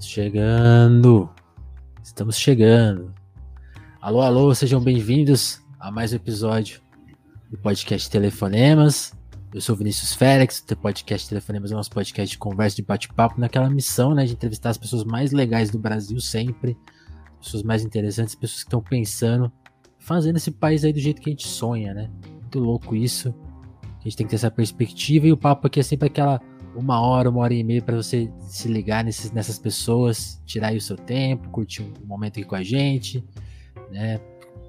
Chegando. Estamos chegando. Alô, alô, sejam bem-vindos a mais um episódio do podcast Telefonemas. Eu sou Vinícius Félix, o podcast Telefonemas é nosso podcast de conversa, de bate-papo, naquela missão né, de entrevistar as pessoas mais legais do Brasil sempre, pessoas mais interessantes, pessoas que estão pensando, fazendo esse país aí do jeito que a gente sonha, né? Muito louco isso. A gente tem que ter essa perspectiva e o papo aqui é sempre aquela uma hora, uma hora e meia para você se ligar nesses, nessas pessoas, tirar aí o seu tempo, curtir um momento aqui com a gente, né?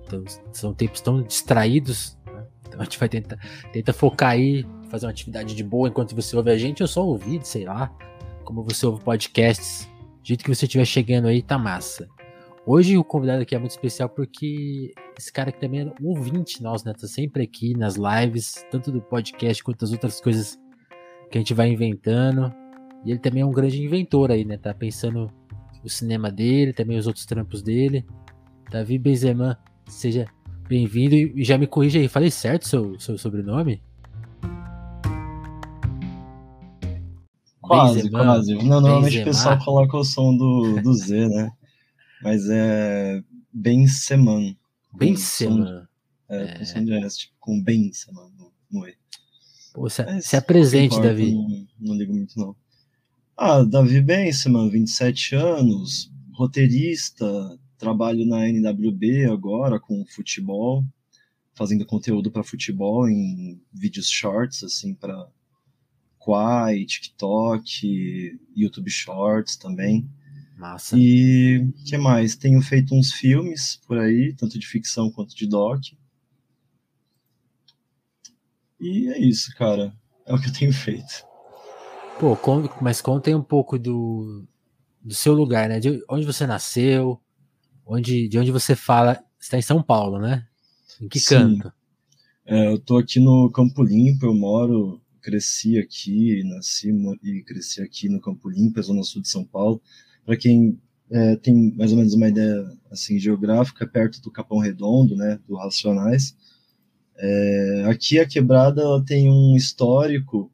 Então, são tempos tão distraídos, né? então a gente vai tentar tenta focar aí, fazer uma atividade de boa enquanto você ouve a gente, ou só ouvir, sei lá, como você ouve podcasts, do jeito que você estiver chegando aí, tá massa. Hoje o convidado aqui é muito especial porque esse cara aqui também é um ouvinte nosso, né? Tá sempre aqui nas lives, tanto do podcast quanto das outras coisas que a gente vai inventando. E ele também é um grande inventor aí, né? Tá pensando o cinema dele, também os outros trampos dele. Davi Benzema, seja bem-vindo e já me corrija aí, falei certo seu, seu sobrenome? Quase, quase. Não, normalmente Benzema. o pessoal coloca o som do, do Z, né? Mas é Benzeman. Benzeman. É, é, com som de S, tipo, com Benzeman no, no E. Pô, se, se apresente, Davi. Não, não, ligo muito, não. Ah, Davi Benseman, 27 anos, roteirista, trabalho na NWB agora com futebol, fazendo conteúdo para futebol em vídeos shorts, assim, para Quai, TikTok, YouTube Shorts também. Massa. E que mais? Tenho feito uns filmes por aí, tanto de ficção quanto de doc. E é isso, cara. É o que eu tenho feito. Pô, mas contem um pouco do, do seu lugar, né? De onde você nasceu, onde, de onde você fala. Você está em São Paulo, né? Em que Sim. canto? É, eu tô aqui no Campo Limpo, eu moro, cresci aqui, nasci e cresci aqui no Campo Limpo, zona sul de São Paulo. Para quem é, tem mais ou menos uma ideia assim geográfica, perto do Capão Redondo, né, do Racionais. É, aqui a quebrada ela tem um histórico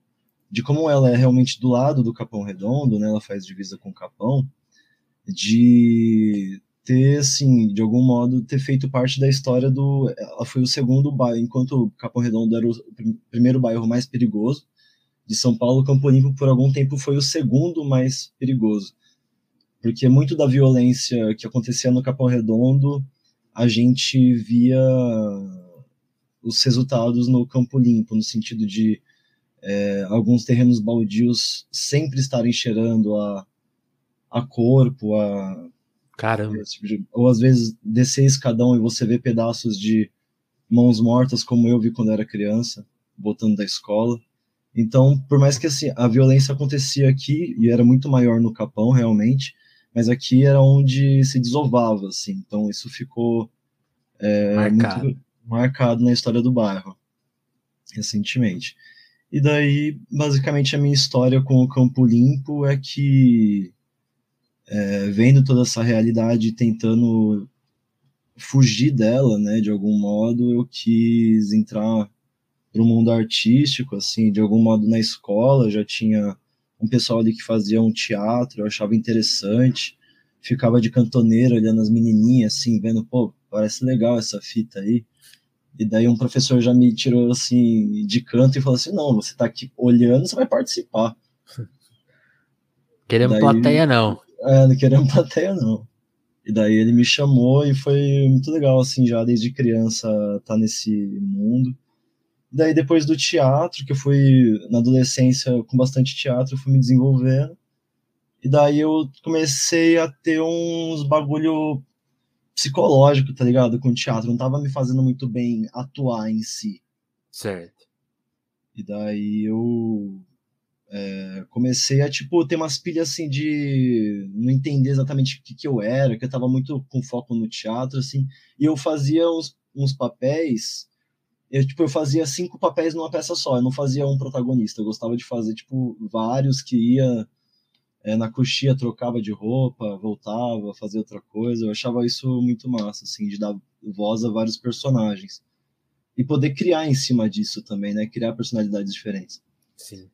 de como ela é realmente do lado do Capão Redondo, né? Ela faz divisa com o Capão, de ter, assim, de algum modo, ter feito parte da história do. Ela foi o segundo bairro, enquanto Capão Redondo era o primeiro bairro mais perigoso de São Paulo, Campo Limpo, por algum tempo, foi o segundo mais perigoso. Porque muito da violência que acontecia no Capão Redondo, a gente via os resultados no campo limpo, no sentido de é, alguns terrenos baldios sempre estarem cheirando a, a corpo, a. Caramba. Tipo de, ou às vezes descer escadão e você vê pedaços de mãos mortas, como eu vi quando era criança, voltando da escola. Então, por mais que assim, a violência acontecia aqui, e era muito maior no Capão, realmente, mas aqui era onde se desovava, assim. Então, isso ficou é, muito, marcado na história do bairro, recentemente. E daí, basicamente, a minha história com o Campo Limpo é que, é, vendo toda essa realidade, tentando fugir dela, né, de algum modo, eu quis entrar para o mundo artístico, assim, de algum modo na escola, já tinha um pessoal ali que fazia um teatro, eu achava interessante, ficava de cantoneiro olhando as menininhas, assim, vendo, pô, parece legal essa fita aí. E daí um professor já me tirou assim de canto e falou assim: não, você tá aqui olhando, você vai participar. Queremos daí, plateia, não. É, não queremos plateia, não. E daí ele me chamou e foi muito legal, assim, já desde criança tá nesse mundo. E daí depois do teatro, que eu fui na adolescência com bastante teatro, eu fui me desenvolvendo. E daí eu comecei a ter uns bagulho psicológico, tá ligado? Com o teatro. Não tava me fazendo muito bem atuar em si. Certo. E daí eu é, comecei a, tipo, ter umas pilhas assim de não entender exatamente o que, que eu era, que eu tava muito com foco no teatro, assim. E eu fazia uns, uns papéis. Eu, tipo, eu fazia cinco papéis numa peça só, eu não fazia um protagonista. Eu gostava de fazer, tipo, vários que ia é, na coxia trocava de roupa, voltava, fazia outra coisa. Eu achava isso muito massa, assim, de dar voz a vários personagens. E poder criar em cima disso também, né? Criar personalidades diferentes. Sim.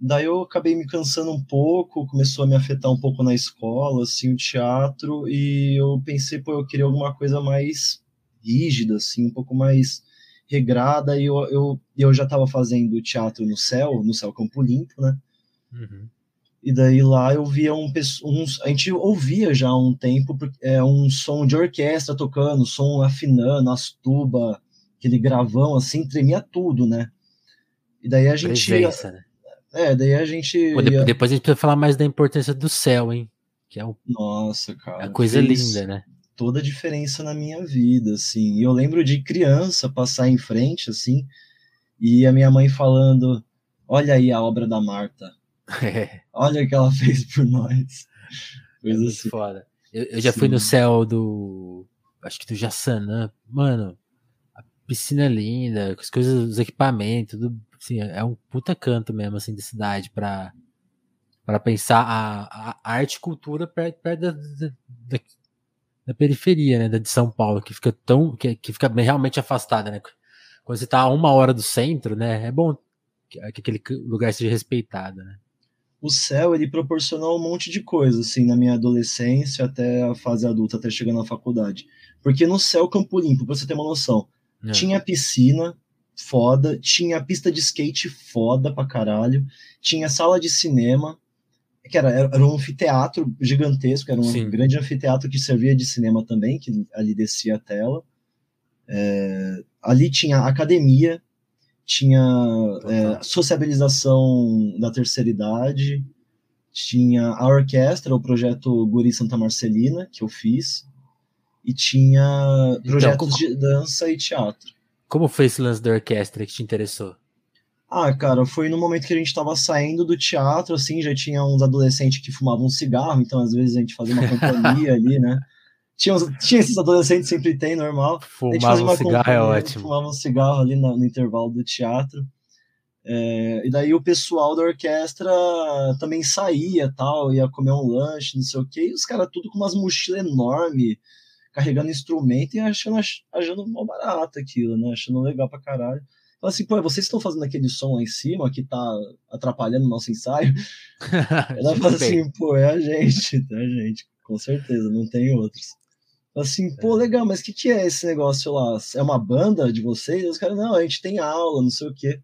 daí eu acabei me cansando um pouco, começou a me afetar um pouco na escola, assim, o teatro, e eu pensei, pô, eu queria alguma coisa mais rígida, assim, um pouco mais regrada, e eu, eu, eu já estava fazendo teatro no Céu, no Céu Campo Limpo, né? Uhum. E daí lá eu via um, uns. A gente ouvia já há um tempo é, um som de orquestra tocando, som afinando, as tubas, aquele gravão assim, tremia tudo, né? E daí a gente. Presença, ia, né? É, daí a gente. Pô, ia... Depois a gente precisa falar mais da importância do céu, hein? Que é um... Nossa, cara. É coisa linda, né? Toda a diferença na minha vida, assim. E eu lembro de criança passar em frente, assim, e a minha mãe falando: Olha aí a obra da Marta. É. Olha o que ela fez por nós. Coisa é assim. foda. Eu, eu já Sim. fui no céu do. Acho que do Jassanã. Mano, a piscina é linda, as coisas, os equipamentos, tudo. Assim, é um puta canto mesmo, assim, de cidade pra, pra pensar a, a arte e cultura perto, perto da, da, da, da, periferia, né? Da de São Paulo, que fica tão. que, que fica realmente afastada, né? Quando você tá a uma hora do centro, né? É bom que, que aquele lugar seja respeitado, né? O céu ele proporcionou um monte de coisa assim na minha adolescência até a fase adulta até chegar na faculdade porque no céu Campo Limpo pra você ter uma noção é. tinha piscina foda tinha pista de skate foda pra caralho tinha sala de cinema que era, era um anfiteatro gigantesco era um Sim. grande anfiteatro que servia de cinema também que ali descia a tela é, ali tinha academia tinha é, sociabilização da terceira idade, tinha a orquestra, o projeto Guri Santa Marcelina, que eu fiz, e tinha então, projetos como, de dança e teatro. Como foi esse lance da orquestra que te interessou? Ah, cara, foi no momento que a gente estava saindo do teatro, assim, já tinha uns adolescentes que fumavam cigarro, então às vezes a gente fazia uma companhia ali, né? Tinha, tinha esses adolescentes, sempre tem, normal. Fumava um cigarro é ótimo. Fumava um cigarro ali no, no intervalo do teatro. É, e daí o pessoal da orquestra também saía, tal, ia comer um lanche, não sei o quê, e os caras tudo com umas mochilas enormes, carregando instrumento e achando, achando mal barato aquilo, né? Achando legal pra caralho. Fala assim, pô, vocês estão fazendo aquele som lá em cima que tá atrapalhando o nosso ensaio? Ela fala assim, pô, é a gente, é a gente, com certeza, não tem outros. Assim, pô, é. legal, mas o que, que é esse negócio lá? É uma banda de vocês? Os caras, não, a gente tem aula, não sei o quê.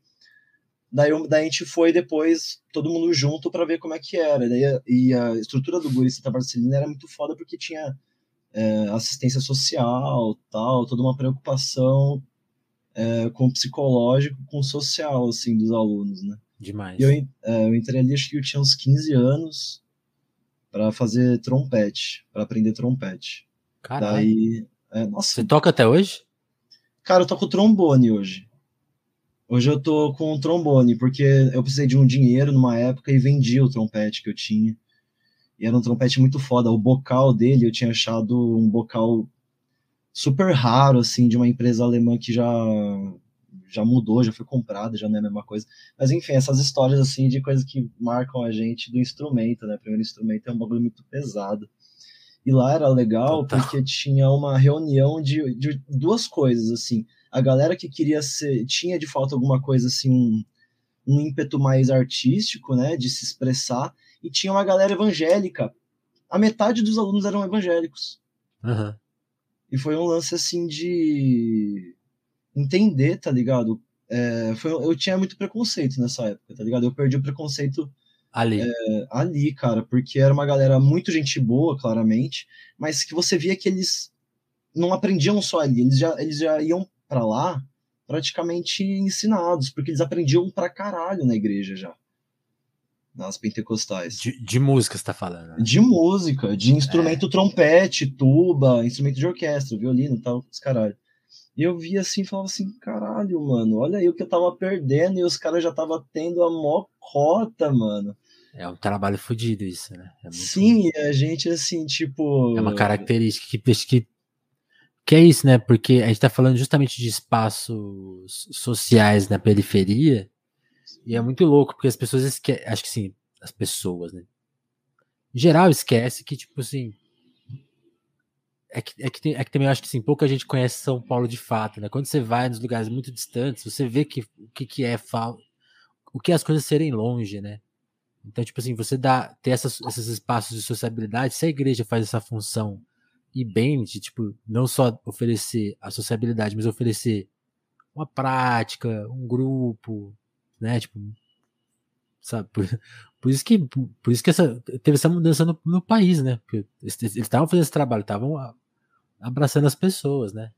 Daí, daí a gente foi depois, todo mundo junto, para ver como é que era. Daí, e a estrutura do Guri Santa Marcelina era muito foda porque tinha é, assistência social, tal, toda uma preocupação é, com o psicológico, com o social, assim, dos alunos, né? Demais. E eu, é, eu entrei ali, acho que eu tinha uns 15 anos, para fazer trompete, para aprender trompete. Caralho. Daí, é, nossa. Você toca até hoje? Cara, eu toco trombone hoje. Hoje eu tô com trombone, porque eu precisei de um dinheiro numa época e vendi o trompete que eu tinha. E era um trompete muito foda. O bocal dele, eu tinha achado um bocal super raro, assim, de uma empresa alemã que já já mudou, já foi comprada, já não é a mesma coisa. Mas enfim, essas histórias, assim, de coisas que marcam a gente do instrumento, né? O primeiro instrumento é um bagulho muito pesado. E lá era legal Total. porque tinha uma reunião de, de duas coisas, assim. A galera que queria ser. tinha de falta alguma coisa assim, um, um ímpeto mais artístico, né? De se expressar. E tinha uma galera evangélica. A metade dos alunos eram evangélicos. Uhum. E foi um lance assim de entender, tá ligado? É, foi, eu tinha muito preconceito nessa época, tá ligado? Eu perdi o preconceito Ali. É, ali, cara, porque era uma galera muito gente boa, claramente, mas que você via que eles não aprendiam só ali, eles já, eles já iam para lá praticamente ensinados, porque eles aprendiam pra caralho na igreja já. Nas pentecostais. De, de música, você tá falando? Né? De música, de instrumento é. trompete, tuba, instrumento de orquestra, violino e tal, os caralho. E eu via assim e falava assim, caralho, mano, olha aí o que eu tava perdendo, e os caras já tava tendo a mó cota, mano. É um trabalho fodido isso, né? É Sim, a gente, assim, tipo. É uma característica que, que, que é isso, né? Porque a gente tá falando justamente de espaços sociais na periferia, e é muito louco, porque as pessoas esquecem. Acho que sim, as pessoas, né? Em geral, esquece que, tipo assim. É que, é, que tem, é que também eu acho que sim, pouca gente conhece São Paulo de fato, né? Quando você vai nos lugares muito distantes, você vê que o que, que é o que é as coisas serem longe, né? Então, tipo assim, você dá ter essas, esses espaços de sociabilidade, se a igreja faz essa função e bem, de tipo, não só oferecer a sociabilidade, mas oferecer uma prática, um grupo, né? Tipo, sabe? Por, por isso que, por isso que essa, teve essa mudança no, no país, né? Porque eles estavam fazendo esse trabalho, estavam abraçando as pessoas, né?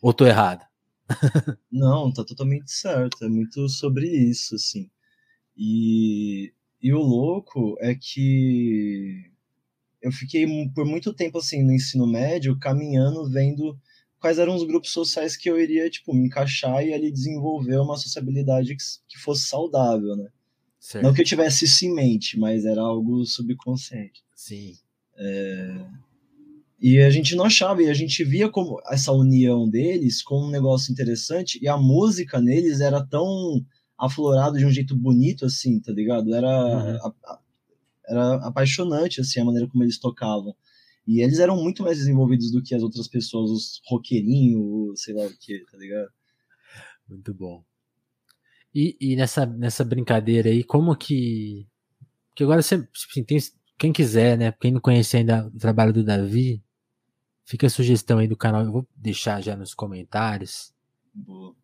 Ou tô errado? Não, tá totalmente certo. É muito sobre isso, assim. E, e o louco é que eu fiquei por muito tempo assim no ensino médio, caminhando, vendo quais eram os grupos sociais que eu iria tipo me encaixar e ali desenvolver uma sociabilidade que, fosse saudável, né? Certo. Não que eu tivesse isso em mente, mas era algo subconsciente. Sim. É... E a gente não achava, e a gente via como essa união deles como um negócio interessante, e a música neles era tão aflorado de um jeito bonito, assim, tá ligado? Era, uhum. a, a, era apaixonante, assim, a maneira como eles tocavam. E eles eram muito mais desenvolvidos do que as outras pessoas, os roqueirinhos, sei lá o que, tá ligado? Muito bom. E, e nessa, nessa brincadeira aí, como que. Que agora você. Assim, tem, quem quiser, né? Quem não conhece ainda o trabalho do Davi, Fica a sugestão aí do canal, eu vou deixar já nos comentários. Boa.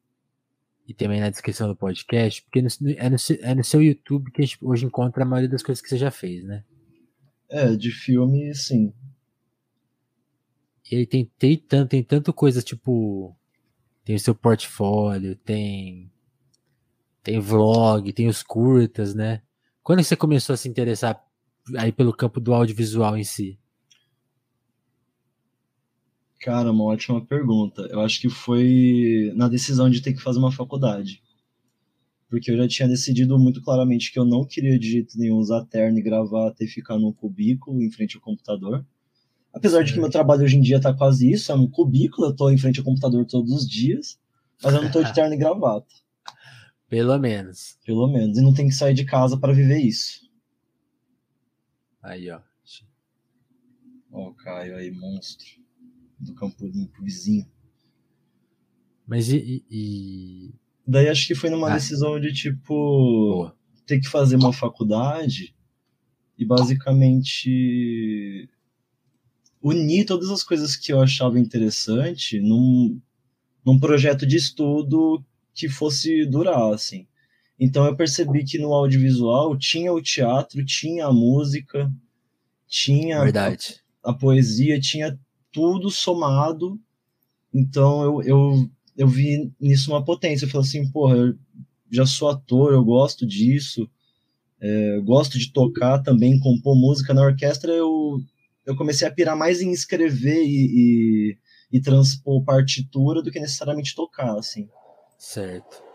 E também na descrição do podcast, porque no, é, no, é no seu YouTube que a gente hoje encontra a maioria das coisas que você já fez, né? É, de filme, sim. E aí tem, tem, tanto, tem tanto coisa, tipo. Tem o seu portfólio, tem. Tem vlog, tem os curtas, né? Quando você começou a se interessar aí pelo campo do audiovisual em si? Cara, uma ótima pergunta. Eu acho que foi na decisão de ter que fazer uma faculdade. Porque eu já tinha decidido muito claramente que eu não queria de jeito nenhum usar terno e gravata e ficar num cubículo em frente ao computador. Apesar de que meu trabalho hoje em dia tá quase isso, é um cubículo, eu tô em frente ao computador todos os dias, mas eu não tô de terno e gravata. Pelo menos. Pelo menos. E não tem que sair de casa para viver isso. Aí, ó. Ó, o Caio aí, monstro do Campo Limpo vizinho. Mas e, e, Daí acho que foi numa ah. decisão de tipo Boa. ter que fazer uma faculdade e basicamente unir todas as coisas que eu achava interessante num, num projeto de estudo que fosse durar, assim. Então eu percebi que no audiovisual tinha o teatro, tinha a música, tinha a, a, poesia, tinha tudo somado. Então eu, eu, eu vi nisso uma potência. Eu falei assim, porra, eu já sou ator, eu gosto disso, é, gosto de tocar também, compor música na orquestra. Eu, eu comecei a pirar mais em escrever e, e, e transpor partitura do que necessariamente tocar, assim. Certo.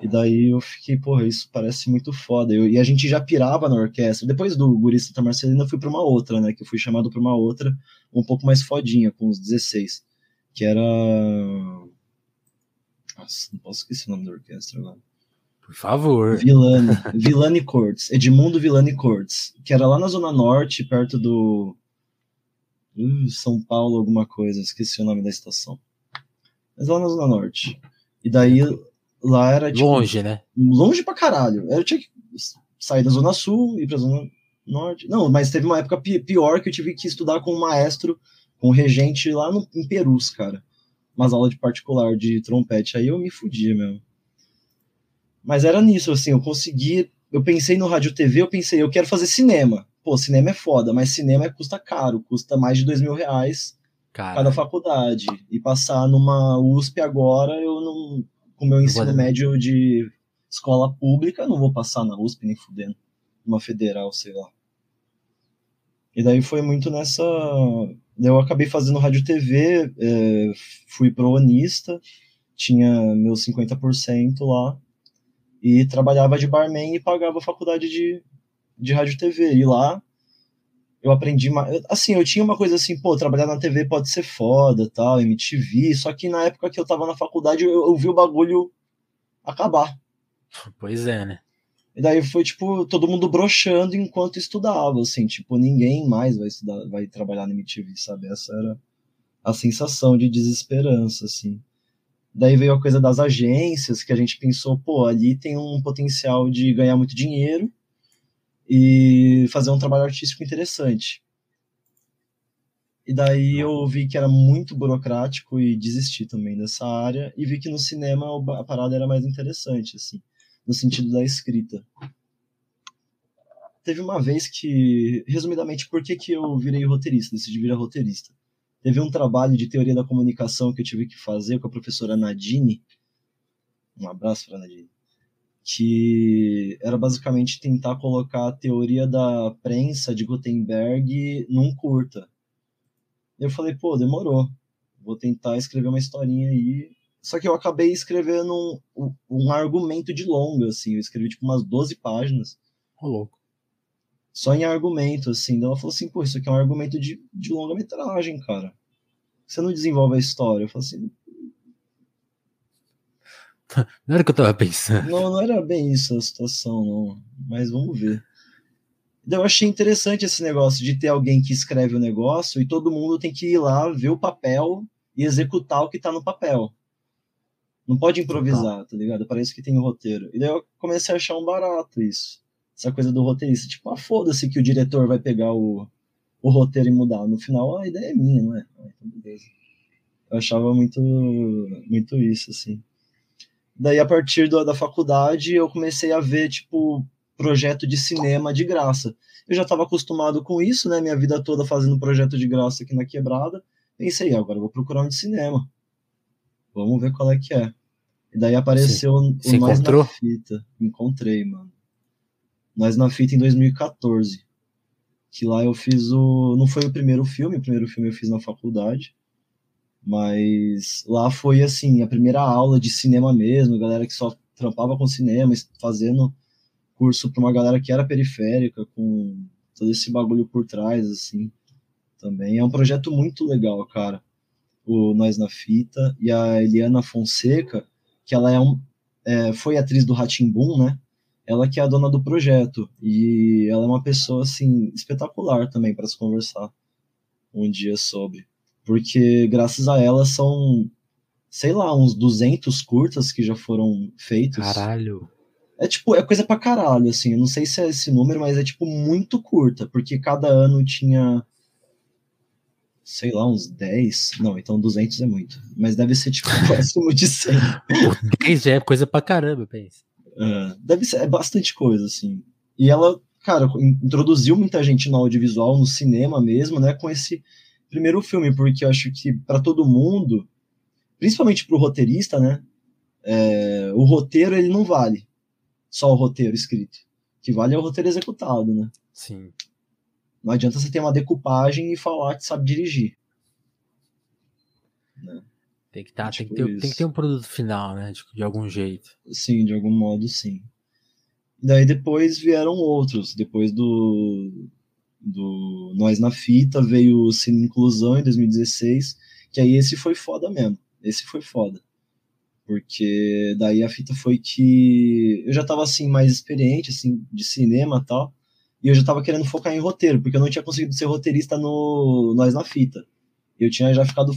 E daí eu fiquei, porra, isso parece muito foda. Eu, e a gente já pirava na orquestra. Depois do Gurista Marcelina, eu fui pra uma outra, né? Que eu fui chamado pra uma outra, um pouco mais fodinha, com os 16. Que era. Nossa, não posso esquecer o nome da orquestra agora. Por favor. Vilani. Vilani Courts. Edmundo Vilani Courts. Que era lá na Zona Norte, perto do. Uh, São Paulo, alguma coisa. Esqueci o nome da estação. Mas lá na Zona Norte. E daí Lá era tipo, Longe, né? Longe pra caralho. Eu tinha que sair da Zona Sul, ir pra Zona Norte. Não, mas teve uma época pior que eu tive que estudar com um maestro, com um regente lá no, em Perus, cara. Umas aulas de particular de trompete. Aí eu me fudia mesmo. Mas era nisso, assim, eu consegui. Eu pensei no rádio TV, eu pensei, eu quero fazer cinema. Pô, cinema é foda, mas cinema custa caro, custa mais de dois mil reais cada faculdade. E passar numa USP agora, eu não com meu ensino médio de escola pública, não vou passar na USP nem fudendo. Uma federal, sei lá. E daí foi muito nessa. Eu acabei fazendo rádio TV, é, fui proonista, tinha meus 50% lá, e trabalhava de barman e pagava a faculdade de, de rádio TV. E lá eu aprendi mais. Assim, eu tinha uma coisa assim, pô, trabalhar na TV pode ser foda, tal, MTV. Só que na época que eu tava na faculdade, eu, eu vi o bagulho acabar. Pois é, né? E daí foi, tipo, todo mundo broxando enquanto estudava, assim, tipo, ninguém mais vai estudar, vai trabalhar na MTV, sabe? Essa era a sensação de desesperança, assim. Daí veio a coisa das agências, que a gente pensou, pô, ali tem um potencial de ganhar muito dinheiro, e fazer um trabalho artístico interessante. E daí eu vi que era muito burocrático e desisti também dessa área e vi que no cinema a parada era mais interessante, assim, no sentido da escrita. Teve uma vez que, resumidamente, por que, que eu virei roteirista, decidi virar roteirista? Teve um trabalho de teoria da comunicação que eu tive que fazer com a professora Nadine. Um abraço para Nadine que era basicamente tentar colocar a teoria da prensa de Gutenberg num curta. Eu falei, pô, demorou. Vou tentar escrever uma historinha aí. Só que eu acabei escrevendo um, um argumento de longa, assim. Eu escrevi, tipo, umas 12 páginas. Ô, louco. Só em argumento, assim. Então ela falou assim, pô, isso aqui é um argumento de, de longa-metragem, cara. Você não desenvolve a história. Eu falei assim, não era o que eu tava pensando. Não, não era bem isso a situação, não. Mas vamos ver. Eu achei interessante esse negócio de ter alguém que escreve o negócio e todo mundo tem que ir lá ver o papel e executar o que tá no papel. Não pode improvisar, tá ligado? Parece que tem um roteiro. E daí eu comecei a achar um barato isso. Essa coisa do roteirista. Tipo, ah, foda-se que o diretor vai pegar o, o roteiro e mudar. No final, a ideia é minha, não é? Ah, então beleza. Eu achava muito, muito isso, assim. Daí, a partir do, da faculdade, eu comecei a ver, tipo, projeto de cinema de graça. Eu já estava acostumado com isso, né? Minha vida toda fazendo projeto de graça aqui na quebrada. Pensei, agora vou procurar um de cinema. Vamos ver qual é que é. E daí apareceu Sim. o Nós encontrou? na Fita. Encontrei, mano. Nós na Fita em 2014. Que lá eu fiz o. Não foi o primeiro filme, o primeiro filme eu fiz na faculdade. Mas lá foi assim, a primeira aula de cinema mesmo, galera que só trampava com cinema, fazendo curso para uma galera que era periférica, com todo esse bagulho por trás, assim, também. É um projeto muito legal, cara. O Nós na Fita e a Eliana Fonseca, que ela é um, é, foi atriz do Ratimbum, né? Ela que é a dona do projeto e ela é uma pessoa assim espetacular também para se conversar um dia sobre porque graças a ela são, sei lá, uns 200 curtas que já foram feitos. Caralho. É tipo, é coisa pra caralho, assim. Eu não sei se é esse número, mas é tipo muito curta, porque cada ano tinha sei lá, uns 10. Não, então 200 é muito. Mas deve ser tipo próximo de 100. 10 já é coisa pra caramba, pensa. É, deve ser, é bastante coisa, assim. E ela, cara, introduziu muita gente no audiovisual, no cinema mesmo, né, com esse primeiro filme, porque eu acho que para todo mundo, principalmente para o roteirista, né, é, o roteiro ele não vale só o roteiro escrito. O que vale é o roteiro executado, né? Sim. Não adianta você ter uma decupagem e falar que sabe dirigir. Né? Tem que, tá, tipo tem, que ter, tem que ter um produto final, né? De, de algum jeito. Sim, de algum modo, sim. Daí depois vieram outros. Depois do, do Nós na Fita, veio o Cine Inclusão em 2016, que aí esse foi foda mesmo. Esse foi foda. Porque daí a fita foi que eu já tava assim mais experiente assim de cinema e tal, e eu já tava querendo focar em roteiro, porque eu não tinha conseguido ser roteirista no Nós na Fita. Eu tinha já ficado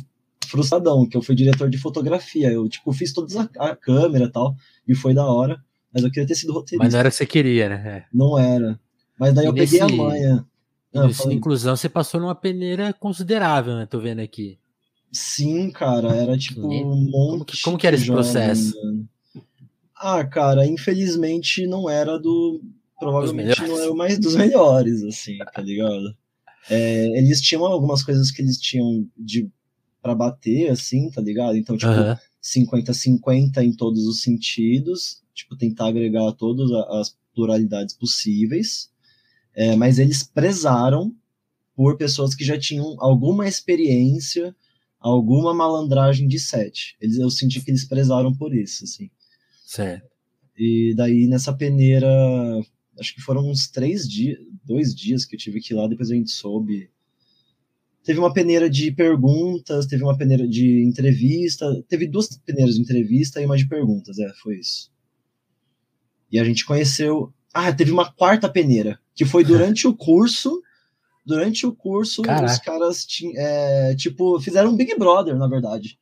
frustradão, que eu fui diretor de fotografia. Eu, tipo, fiz toda a, câmera e tal, e foi da hora. Mas eu queria ter sido roteirista. Mas não era o que você queria, né? É. Não era. Mas daí e eu nesse... peguei a manha. Ah, inclusão, você passou numa peneira considerável, né? Tô vendo aqui. Sim, cara, era tipo um monte. Como que, como que era esse processo? Ah, cara, infelizmente não era do. Provavelmente não era o mais dos melhores, assim, tá ligado? É, eles tinham algumas coisas que eles tinham de para bater, assim, tá ligado? Então, tipo, 50-50 em todos os sentidos, tipo, tentar agregar todas as pluralidades possíveis é, mas eles prezaram por pessoas que já tinham alguma experiência, alguma malandragem de set. Eles, eu senti que eles prezaram por isso, assim. Certo. E daí nessa peneira, acho que foram uns três dias, dois dias que eu tive que ir lá, depois a gente soube. Teve uma peneira de perguntas, teve uma peneira de entrevista, teve duas peneiras de entrevista e uma de perguntas, é, foi isso. E a gente conheceu. Ah, teve uma quarta peneira, que foi durante o curso. Durante o curso, Caraca. os caras é, tipo, fizeram um Big Brother, na verdade.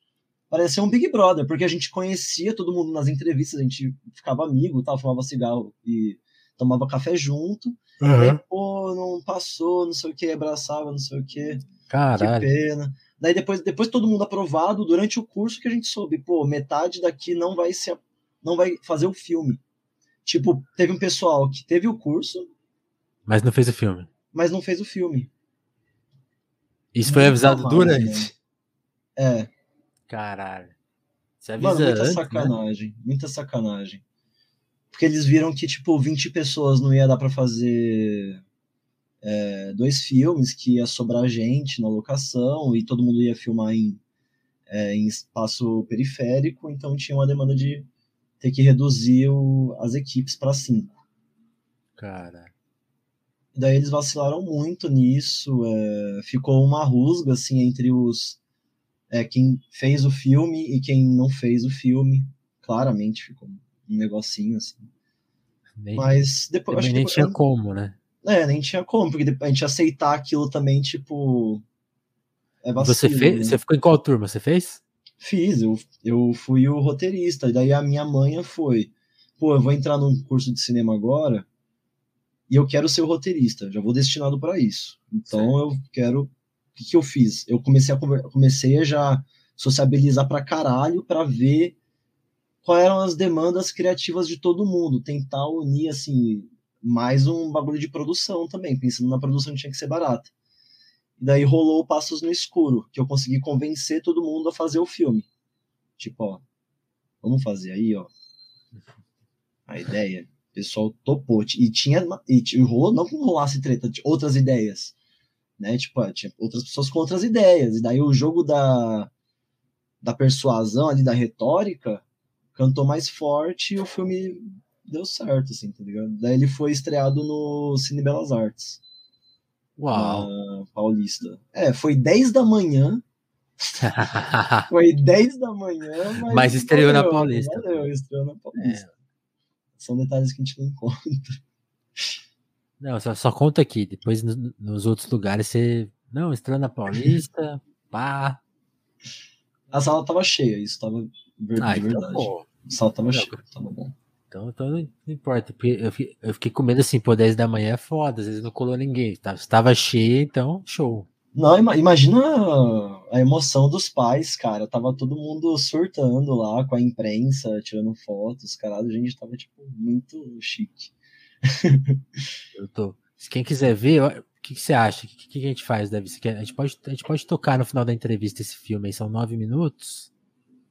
Parecia um Big Brother, porque a gente conhecia todo mundo nas entrevistas, a gente ficava amigo, tal, fumava cigarro e tomava café junto. Uhum. Aí, pô, não passou, não sei o que, abraçava, não sei o que. Caralho. Que pena. Daí depois, depois todo mundo aprovado, durante o curso que a gente soube, pô, metade daqui não vai ser, não vai fazer o filme. Tipo, teve um pessoal que teve o curso, Mas não fez o filme. mas não fez o filme. Isso foi avisado mais, durante. É, Caralho. Você mano, avisa muita antes, né? sacanagem, muita sacanagem. Porque eles viram que, tipo, 20 pessoas não ia dar pra fazer é, dois filmes, que ia sobrar gente na locação e todo mundo ia filmar em, é, em espaço periférico, então tinha uma demanda de ter que reduzir o- as equipes para cinco. Caralho. Daí eles vacilaram muito nisso, é, ficou uma rusga assim entre os é, quem fez o filme e quem não fez o filme. Claramente ficou um negocinho assim. Nem, Mas depois acho nem que tinha como, né? É, nem tinha como, porque depois a gente aceitar aquilo também, tipo. É vacilo, Você fez? né? Você ficou em qual turma? Você fez? Fiz, eu, eu fui o roteirista, e daí a minha mãe foi: pô, eu vou entrar num curso de cinema agora e eu quero ser o roteirista, já vou destinado para isso. Então eu quero. O que, que eu fiz? Eu comecei a, comecei a já sociabilizar pra caralho pra ver quais eram as demandas criativas de todo mundo, tentar unir, assim, mais um bagulho de produção também, pensando na produção tinha que ser barata. E daí rolou Passos no Escuro, que eu consegui convencer todo mundo a fazer o filme. Tipo, ó, vamos fazer aí, ó. A ideia. Pessoal topou. E tinha. E rolou, não que rolasse treta, tinha outras ideias. Né? Tipo, ó, tinha outras pessoas com outras ideias. E daí o jogo da, da persuasão ali, da retórica, cantou mais forte e o filme deu certo, assim, tá ligado? Daí ele foi estreado no Cine Belas Artes. Uau. na Paulista. É, foi 10 da manhã. Foi 10 da manhã, mas. Mas estreou na Paulista. Valeu, estreou na Paulista. É. São detalhes que a gente não encontra. Não, só, só conta aqui. Depois no- nos outros lugares você. Não, estreou na Paulista. pá. A sala tava cheia, isso tava ver- Ah, de então, verdade. pô. a sala tava Não. cheia, tava bom. Então, então não importa. Porque eu fiquei, eu fiquei com medo assim, pô, 10 da manhã é foda, às vezes não colou ninguém. Estava cheio, então, show. Não, ima- imagina a emoção dos pais, cara. Tava todo mundo surtando lá com a imprensa, tirando fotos, caralho. A gente tava, tipo, muito chique. Eu tô. Se quem quiser ver, o que, que você acha? O que, que a gente faz, Davi? A gente, pode, a gente pode tocar no final da entrevista esse filme aí, são nove minutos.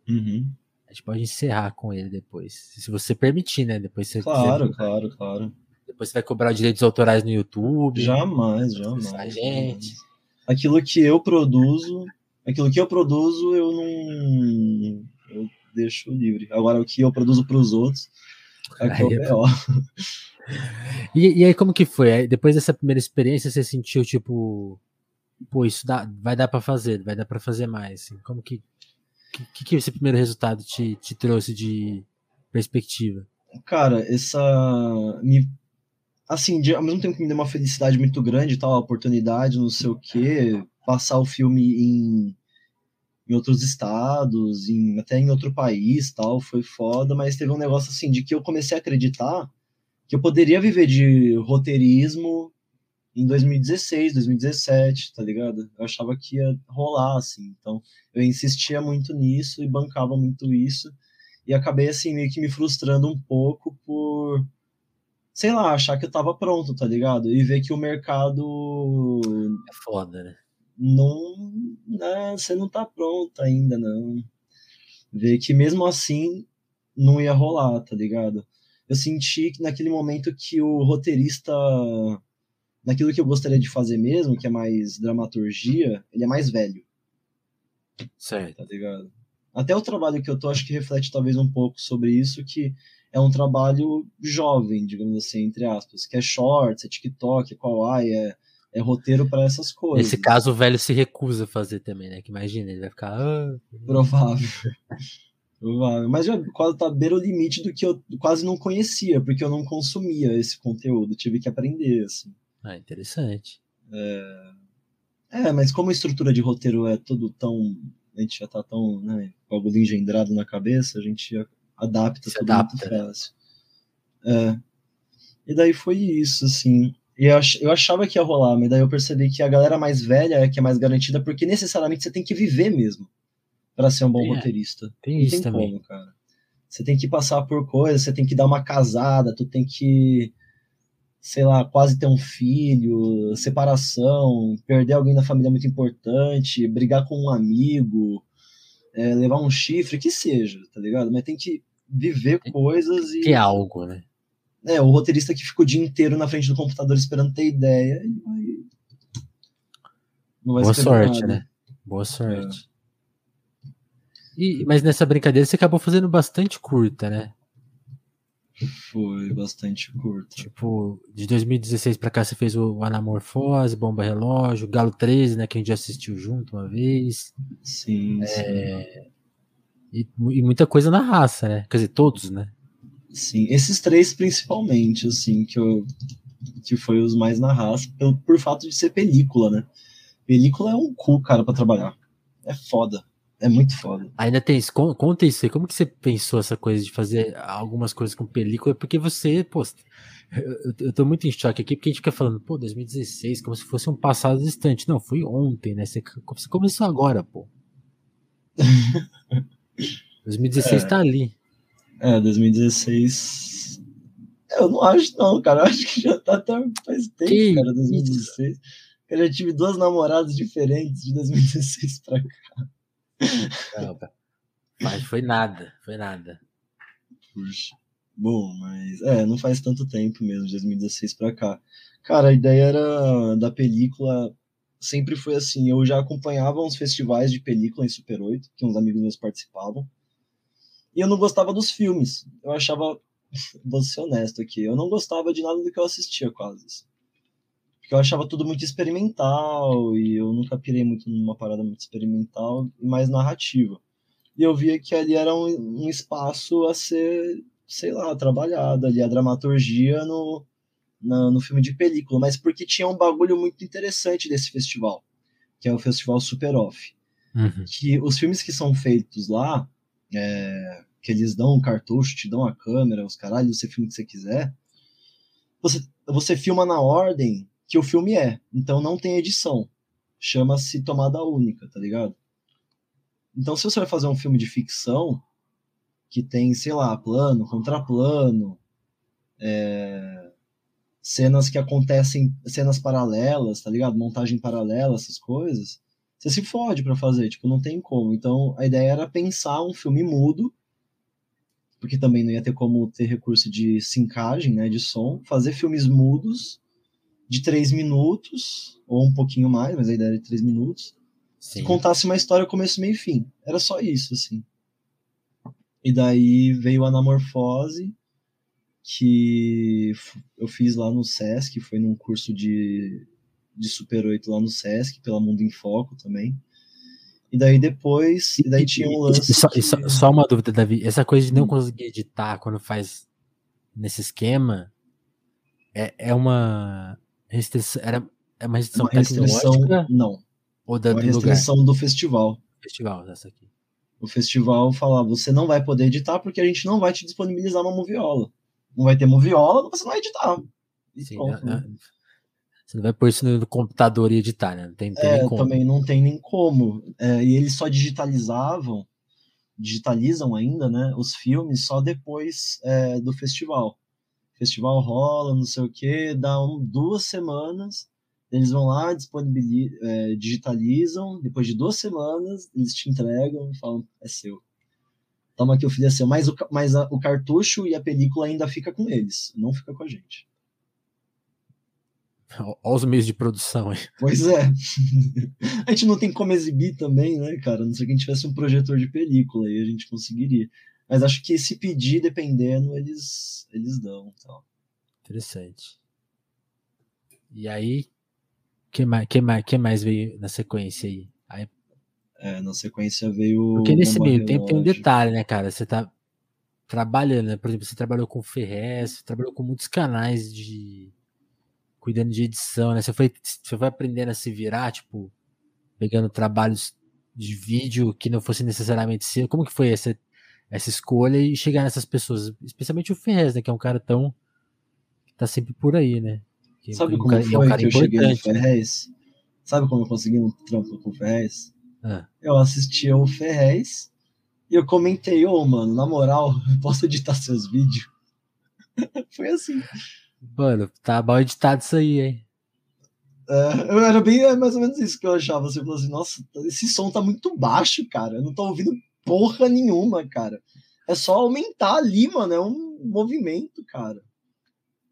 Uhum. A gente pode encerrar com ele depois. Se você permitir, né? Depois você, Claro, quiser- claro, claro. depois você vai cobrar os direitos autorais no YouTube. Jamais, jamais. a gente. Aquilo que eu produzo, aquilo que eu produzo, eu não. Eu deixo livre. Agora, o que eu produzo para os outros, é que é o. E, e aí, como que foi? Aí, depois dessa primeira experiência, você sentiu, tipo, pô, isso dá, vai dar pra fazer, vai dar pra fazer mais. assim. Como que, que, que, que esse primeiro resultado te, te trouxe de perspectiva? Cara, essa. Me, assim, de- ao mesmo tempo que me deu uma felicidade muito grande, tal, a oportunidade, não sei o quê, passar o filme em, em outros estados, em, até em outro país, tal, foi foda, mas teve um negócio assim de que eu comecei a acreditar que eu poderia viver de roteirismo em 2016, 2017, tá ligado? Eu achava que ia rolar, assim, então eu insistia muito nisso e bancava muito isso e acabei assim meio que me frustrando um pouco por sei lá, achar que eu tava pronto, tá ligado? E ver que o mercado É foda, né? não, né, você não tá pronto ainda não. Ver que mesmo assim não ia rolar, tá ligado? Eu senti que naquele momento que o roteirista naquilo que eu gostaria de fazer mesmo, que é mais dramaturgia, ele é mais velho Certo. tá ligado? Até o trabalho que eu tô, acho que reflete talvez um pouco sobre isso, que é um trabalho jovem, digamos assim, entre aspas, que é shorts, é TikTok, é Kawaii, é, é roteiro para essas coisas. Nesse caso, o velho se recusa a fazer também, né? Que imagina, ele vai ficar. "Ah, Provável. Provável. Mas já quase tá beira o limite do que eu quase não conhecia, porque eu não consumia esse conteúdo, tive que aprender, assim. ah, interessante. É, mas como a estrutura de roteiro é tudo tão. A gente já tá tão, né, bagulho engendrado na cabeça, a gente adapta Se tudo adapta, muito né? fácil. É. E daí foi isso, assim. Eu, ach, eu achava que ia rolar, mas daí eu percebi que a galera mais velha é que é mais garantida, porque necessariamente você tem que viver mesmo para ser um bom é, roteirista. Tem isso tem também. Como, cara. Você tem que passar por coisas, você tem que dar uma casada, tu tem que, sei lá, quase ter um filho, separação, perder alguém da família muito importante, brigar com um amigo, é, levar um chifre, que seja, tá ligado? Mas tem que viver coisas e. Que é algo, né? É, o roteirista que fica o dia inteiro na frente do computador esperando ter ideia e vai. Não vai Boa sorte, nada. né? Boa sorte. É. E, mas nessa brincadeira você acabou fazendo bastante curta, né? Foi bastante curta. Tipo, de 2016 pra cá você fez o Anamorfose, Bomba Relógio, Galo 13, né? Que a gente já assistiu junto uma vez. Sim, é... sim. E, e, muita coisa na raça, né? Quer dizer, todos, né? Sim, esses três principalmente, assim, que eu que foi os mais na raça, por, por fato de ser película, né? Película é um cu, cara, para trabalhar. É foda. É muito foda. Ainda tem isso. Conta isso aí. Como que você pensou essa coisa de fazer algumas coisas com película? Porque você, pô, eu, eu tô muito em choque aqui, porque a gente fica falando, pô, 2016, como se fosse um passado distante. Não, foi ontem, né? Você, você começou agora, pô. 2016 é. tá ali. É, 2016. Eu não acho, não, cara. Eu acho que já tá até faz tempo, que cara, 2016. Isso? Eu já tive duas namoradas diferentes de 2016 pra cá. Mas foi nada, foi nada. Puxa. Bom, mas é, não faz tanto tempo mesmo, de 2016 pra cá. Cara, a ideia era da película sempre foi assim, eu já acompanhava uns festivais de película em Super 8, que uns amigos meus participavam. E eu não gostava dos filmes. Eu achava, vou ser honesto aqui, eu não gostava de nada do que eu assistia quase. Porque eu achava tudo muito experimental e eu nunca pirei muito numa parada muito experimental e mais narrativa. E eu via que ali era um, um espaço a ser, sei lá, trabalhado ali, a dramaturgia no, na, no filme de película, mas porque tinha um bagulho muito interessante desse festival, que é o Festival Super Off. Uhum. Que os filmes que são feitos lá, é, que eles dão um cartucho, te dão a câmera, os caralhos, você filma o que você quiser. Você, você filma na ordem que o filme é, então não tem edição. Chama-se tomada única, tá ligado? Então, se você vai fazer um filme de ficção que tem, sei lá, plano, contraplano, é, cenas que acontecem, cenas paralelas, tá ligado? Montagem paralela, essas coisas você se fode para fazer, tipo, não tem como. Então a ideia era pensar um filme mudo, porque também não ia ter como ter recurso de sincagem, né, de som, fazer filmes mudos de três minutos, ou um pouquinho mais, mas a ideia era de três minutos, Sim. contasse uma história começo, meio e fim. Era só isso, assim. E daí veio a Anamorfose, que eu fiz lá no Sesc, foi num curso de de Super 8 lá no Sesc, pela Mundo em Foco também. E daí depois, e daí tinha um lance. Só, que... só, só, uma dúvida, Davi. Essa coisa de não conseguir editar quando faz nesse esquema é, é uma restrição. Era, é uma restrição, uma restrição Não. Ou da, é uma restrição lugar? do festival. Festival, essa aqui. O festival fala, você não vai poder editar porque a gente não vai te disponibilizar uma moviola. Não vai ter moviola, você não vai editar. Sim, pronto, né? Você não vai pôr isso no computador e editar, né? Não tem, tem é, nem como. também não tem nem como. É, e eles só digitalizavam, digitalizam ainda, né? Os filmes só depois é, do festival. Festival rola, não sei o que, dá um, duas semanas, eles vão lá, disponibilizam, é, digitalizam, depois de duas semanas, eles te entregam e falam, é seu. Toma aqui o filho é seu. Mas, o, mas a, o cartucho e a película ainda fica com eles, não fica com a gente. Olha os meios de produção aí. Pois é. a gente não tem como exibir também, né, cara? Não sei que a gente tivesse um projetor de película aí a gente conseguiria. Mas acho que se pedir, dependendo, eles, eles dão. Então. Interessante. E aí, que mais, que mais, que mais veio na sequência aí? aí... É, na sequência veio. Porque nesse meio tempo tem um detalhe, né, cara? Você tá trabalhando, né? Por exemplo, você trabalhou com Ferrez, trabalhou com muitos canais de cuidando de edição, né? Você foi, você foi aprendendo a se virar, tipo, pegando trabalhos de vídeo que não fosse necessariamente seu. Como que foi essa, essa escolha e chegar nessas pessoas? Especialmente o Ferrez, né? Que é um cara tão. tá sempre por aí, né? Que Sabe como cara, foi é um que eu cheguei no né? Ferrez? Né? Sabe como eu consegui um trampo com o Ferrez? Ah. Eu assistia o Ferrez e eu comentei, ô, oh, mano, na moral, posso editar seus vídeos? Foi assim. Mano, tá mal editado isso aí, hein? É, eu era bem é mais ou menos isso que eu achava. Você falou assim, nossa, esse som tá muito baixo, cara. Eu não tô ouvindo porra nenhuma, cara. É só aumentar ali, mano. É um movimento, cara.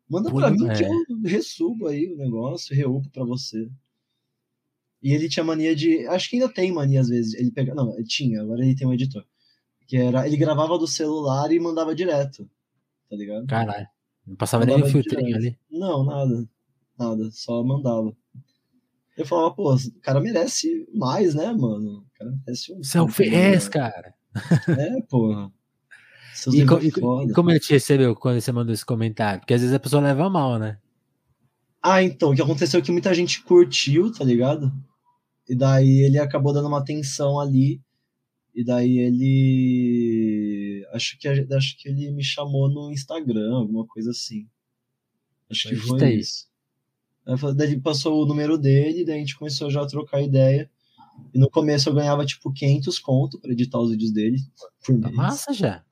Manda Pô, pra mim é. que eu resubo aí o negócio, reupo pra você. E ele tinha mania de. Acho que ainda tem mania às vezes. Ele pega. Não, ele tinha, agora ele tem um editor. Que era. Ele gravava do celular e mandava direto. Tá ligado? Caralho. Não passava mandava nem filtrinho direto. ali. Não, nada. Nada. Só mandava. Eu falava, pô, o cara merece mais, né, mano? O cara merece um. Você é um Ferrez, cara. É, porra. E, co e, como ele te recebeu quando você mandou esse comentário? Porque às vezes a pessoa leva mal, né? Ah, então, o que aconteceu é que muita gente curtiu, tá ligado? E daí ele acabou dando uma atenção ali. E daí ele. Acho que, acho que ele me chamou no Instagram, alguma coisa assim. Acho que foi isso. Daí ele passou o número dele, daí a gente começou já a trocar ideia. E no começo eu ganhava tipo 500 conto pra editar os vídeos dele por tá mês. massa já.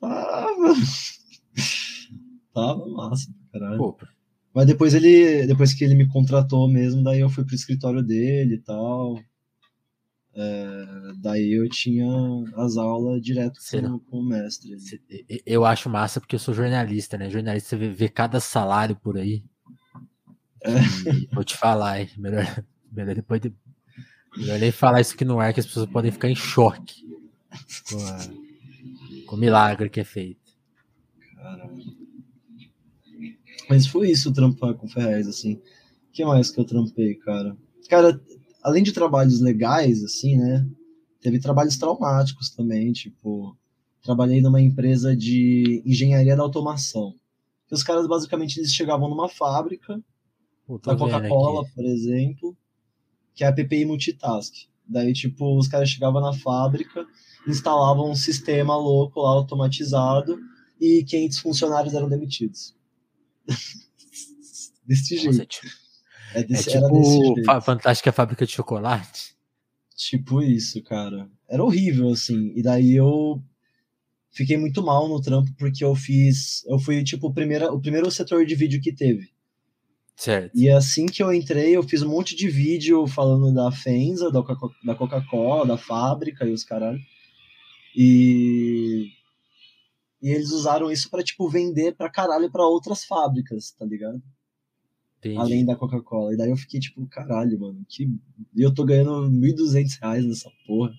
Tava. Tava massa, caralho. Pô. Mas depois ele, depois que ele me contratou mesmo, daí eu fui pro escritório dele e tal. É, daí eu tinha as aulas direto com, com, o mestre. Eu acho massa porque eu sou jornalista, né? Jornalista, você vê, vê cada salário por aí. Vou te falar, hein? Melhor, melhor depois de, melhor nem falar isso aqui no ar, que as pessoas podem ficar em choque com, a, com o milagre que é feito. Caramba. Mas foi isso trampar com Ferrez, assim. O que mais que eu trampei, cara? Cara, além de trabalhos legais, assim, né? Teve trabalhos traumáticos também, tipo, trabalhei numa empresa de engenharia da automação. Os caras basicamente eles chegavam numa fábrica da Coca-Cola, por exemplo, que é a PPI Multitask. Daí, tipo, os caras chegavam na fábrica, instalavam um sistema louco lá, automatizado, e 500 funcionários eram demitidos. desse jeito. É, tipo, é, desse, é tipo Fantástica Fábrica de Chocolate? Tipo isso, cara. Era horrível, assim. E daí eu fiquei muito mal no trampo, porque eu fiz... Eu fui, tipo, o primeiro, o primeiro setor de vídeo que teve. Certo. E assim que eu entrei, eu fiz um monte de vídeo falando da Fenza, da Coca-Cola, da fábrica e os caralho. E e eles usaram isso para tipo vender pra caralho para outras fábricas, tá ligado? Entendi. Além da Coca-Cola. E daí eu fiquei tipo, caralho, mano, que e eu tô ganhando 1.200 reais nessa porra.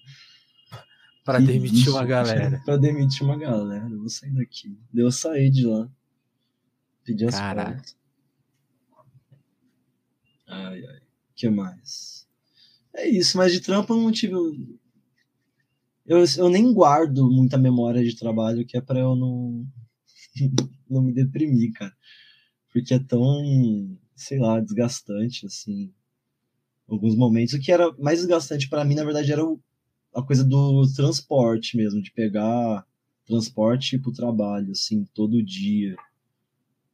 Pra que demitir uma galera. pra demitir uma galera. Eu vou sair daqui. Deu sair de lá. Pedi as Caralho. contas. Ai, ai. que mais? É isso, mas de trampo eu não tive. Eu, eu nem guardo muita memória de trabalho, que é pra eu não, não me deprimir, cara. Porque é tão, sei lá, desgastante, assim. Alguns momentos. O que era mais desgastante para mim, na verdade, era o, a coisa do transporte mesmo, de pegar transporte pro trabalho, assim, todo dia,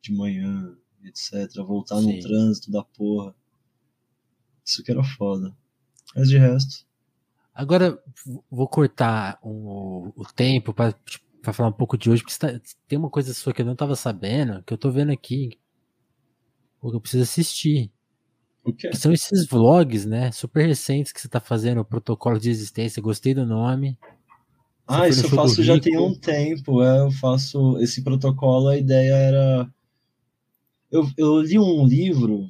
de manhã, etc. Voltar Sim. no trânsito da porra. Isso que era foda. Mas de resto. Agora, vou cortar um, o tempo para tipo, falar um pouco de hoje, porque tá, tem uma coisa sua que eu não estava sabendo, que eu tô vendo aqui, o que eu preciso assistir. O quê? Que são esses vlogs, né? Super recentes que você tá fazendo, o protocolo de existência. Gostei do nome. Você ah, isso eu faço já tem um tempo. É, eu faço esse protocolo. A ideia era. Eu, eu li um livro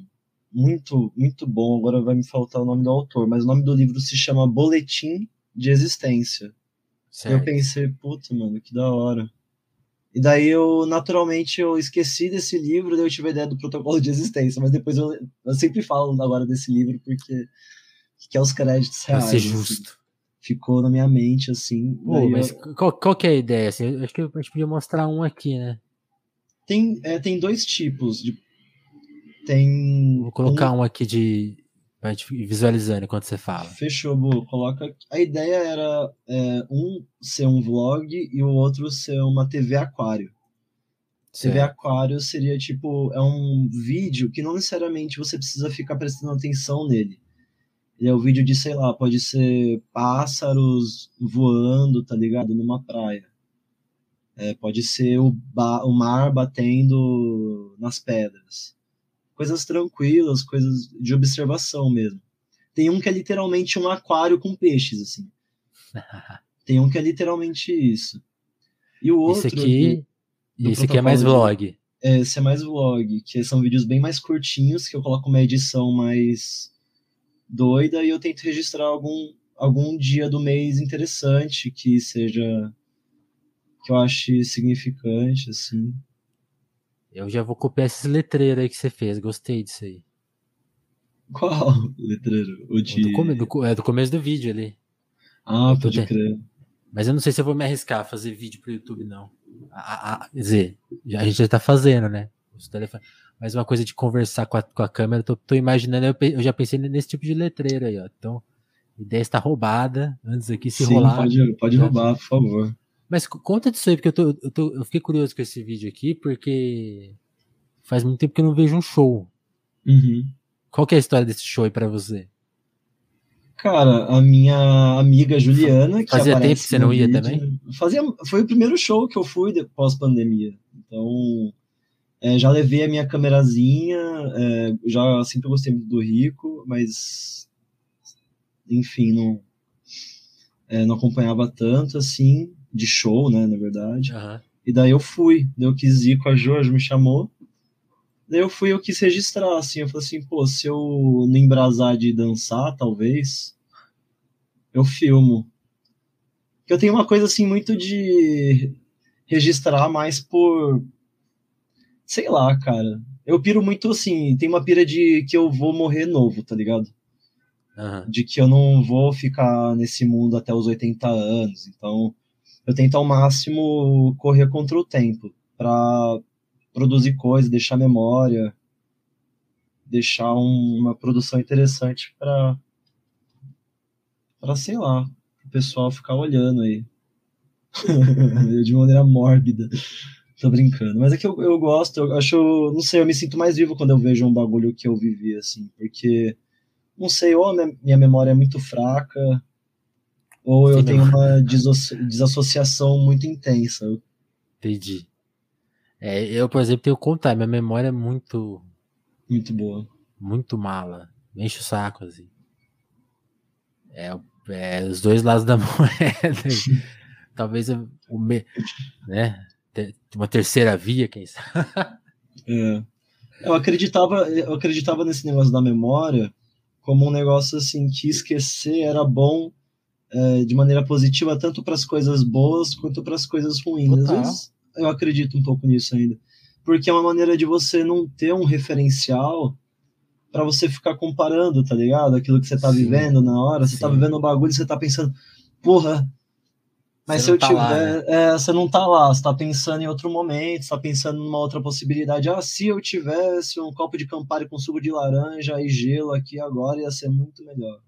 muito, muito bom. Agora vai me faltar o nome do autor, mas o nome do livro se chama Boletim de Existência. Certo. Eu pensei, puta, mano, que da hora. E daí eu, naturalmente, eu esqueci desse livro, daí eu tive a ideia do protocolo de existência, mas depois eu, eu sempre falo agora desse livro porque que é os créditos reais. Pra ser assim. justo. Assim, ficou na minha mente, assim. Pô, mas eu... qual, qual que é a ideia? Assim, acho que a gente podia mostrar um aqui, né? Tem, é, tem dois tipos de tem. Vou colocar um, um aqui de. Visualizando enquanto você fala. Fechou, Bu. Coloca. A ideia era é, um ser um vlog e o outro ser uma TV aquário. TV Aquário seria tipo, é um vídeo que não necessariamente você precisa ficar prestando atenção nele. Ele é o um vídeo de, sei lá, pode ser pássaros voando, tá ligado? Numa praia. É, pode ser o, o mar batendo nas pedras. Coisas tranquilas, coisas de observação mesmo. Tem um que é literalmente um aquário com peixes, assim. Tem um que é literalmente isso. E o outro. Esse aqui, esse aqui é mais vlog. É, esse é mais vlog, que são vídeos bem mais curtinhos, que eu coloco uma edição mais doida e eu tento registrar algum, algum dia do mês interessante que seja. que eu ache significante, assim. Eu já vou copiar esses letreiros aí que você fez, gostei disso aí. Qual letreiro? O de... do, come, do, é do começo do vídeo ali. Ah, pode crer. Mas eu não sei se eu vou me arriscar a fazer vídeo pro YouTube, não. A, a, quer dizer, a gente já tá fazendo, né? Os telefones. Mas uma coisa de conversar com a, com a câmera, tô, tô imaginando, eu, eu, já pensei nesse tipo de letreiro aí, ó. Então, a ideia está roubada, antes aqui se Sim, rolar. Pode, pode roubar, por favor. Mas conta disso aí, porque eu, tô, eu, tô, eu fiquei curioso com esse vídeo aqui, porque faz muito tempo que eu não vejo um show. Uhum. Qual que é a história desse show aí pra você? Cara, a minha amiga Juliana, que Fazia tempo que você não ia vídeo, também? Fazia, foi o primeiro show que eu fui pós-pandemia. Então, é, já levei a minha câmerazinha, é, já sempre gostei muito do Rico, mas, enfim, não, é, não acompanhava tanto, assim, de show, né, na verdade. Uhum. E daí eu fui, daí eu quis ir com a Jo, a Jo me chamou, Daí eu fui, eu quis registrar, assim, eu falei assim, pô, se eu não embrasar de dançar, talvez, eu filmo. Eu tenho uma coisa, assim, muito de registrar mais por, sei lá, cara. Eu piro muito, assim, tem uma pira de que eu vou morrer novo, tá ligado? Uhum. De que eu não vou ficar nesse mundo até os 80 anos. Então, eu tento ao máximo correr contra o tempo, pra produzir coisa, deixar memória, deixar um, uma produção interessante para para sei lá, o pessoal ficar olhando aí. de maneira mórbida. Tô brincando. Mas é que eu, eu gosto, eu acho, não sei, eu me sinto mais vivo quando eu vejo um bagulho que eu vivi, assim, porque, não sei, ou a minha memória é muito fraca, ou eu Sim, tenho uma desassociação muito intensa. Entendi. É, eu, por exemplo, tenho que contar, minha memória é muito. Muito boa. Muito mala. Enche o saco, assim. É, é os dois lados da moeda. Talvez o me, né? Uma terceira via, quem sabe. É. Eu acreditava, eu acreditava nesse negócio da memória como um negócio assim que esquecer era bom é, de maneira positiva tanto para as coisas boas quanto para as coisas ruins. Total. Às vezes, eu acredito um pouco nisso ainda. Porque é uma maneira de você não ter um referencial para você ficar comparando, tá ligado? Aquilo que você tá Sim. vivendo na hora. Você tá Sim. tá vivendo um bagulho e você tá pensando, porra, mas você se eu tá tiver. Lá, né? é, você não tá lá, você tá pensando em outro momento, você tá pensando numa outra possibilidade. Ah, se eu tivesse um copo de Campari com suco de laranja e gelo aqui agora, ia ser muito melhor.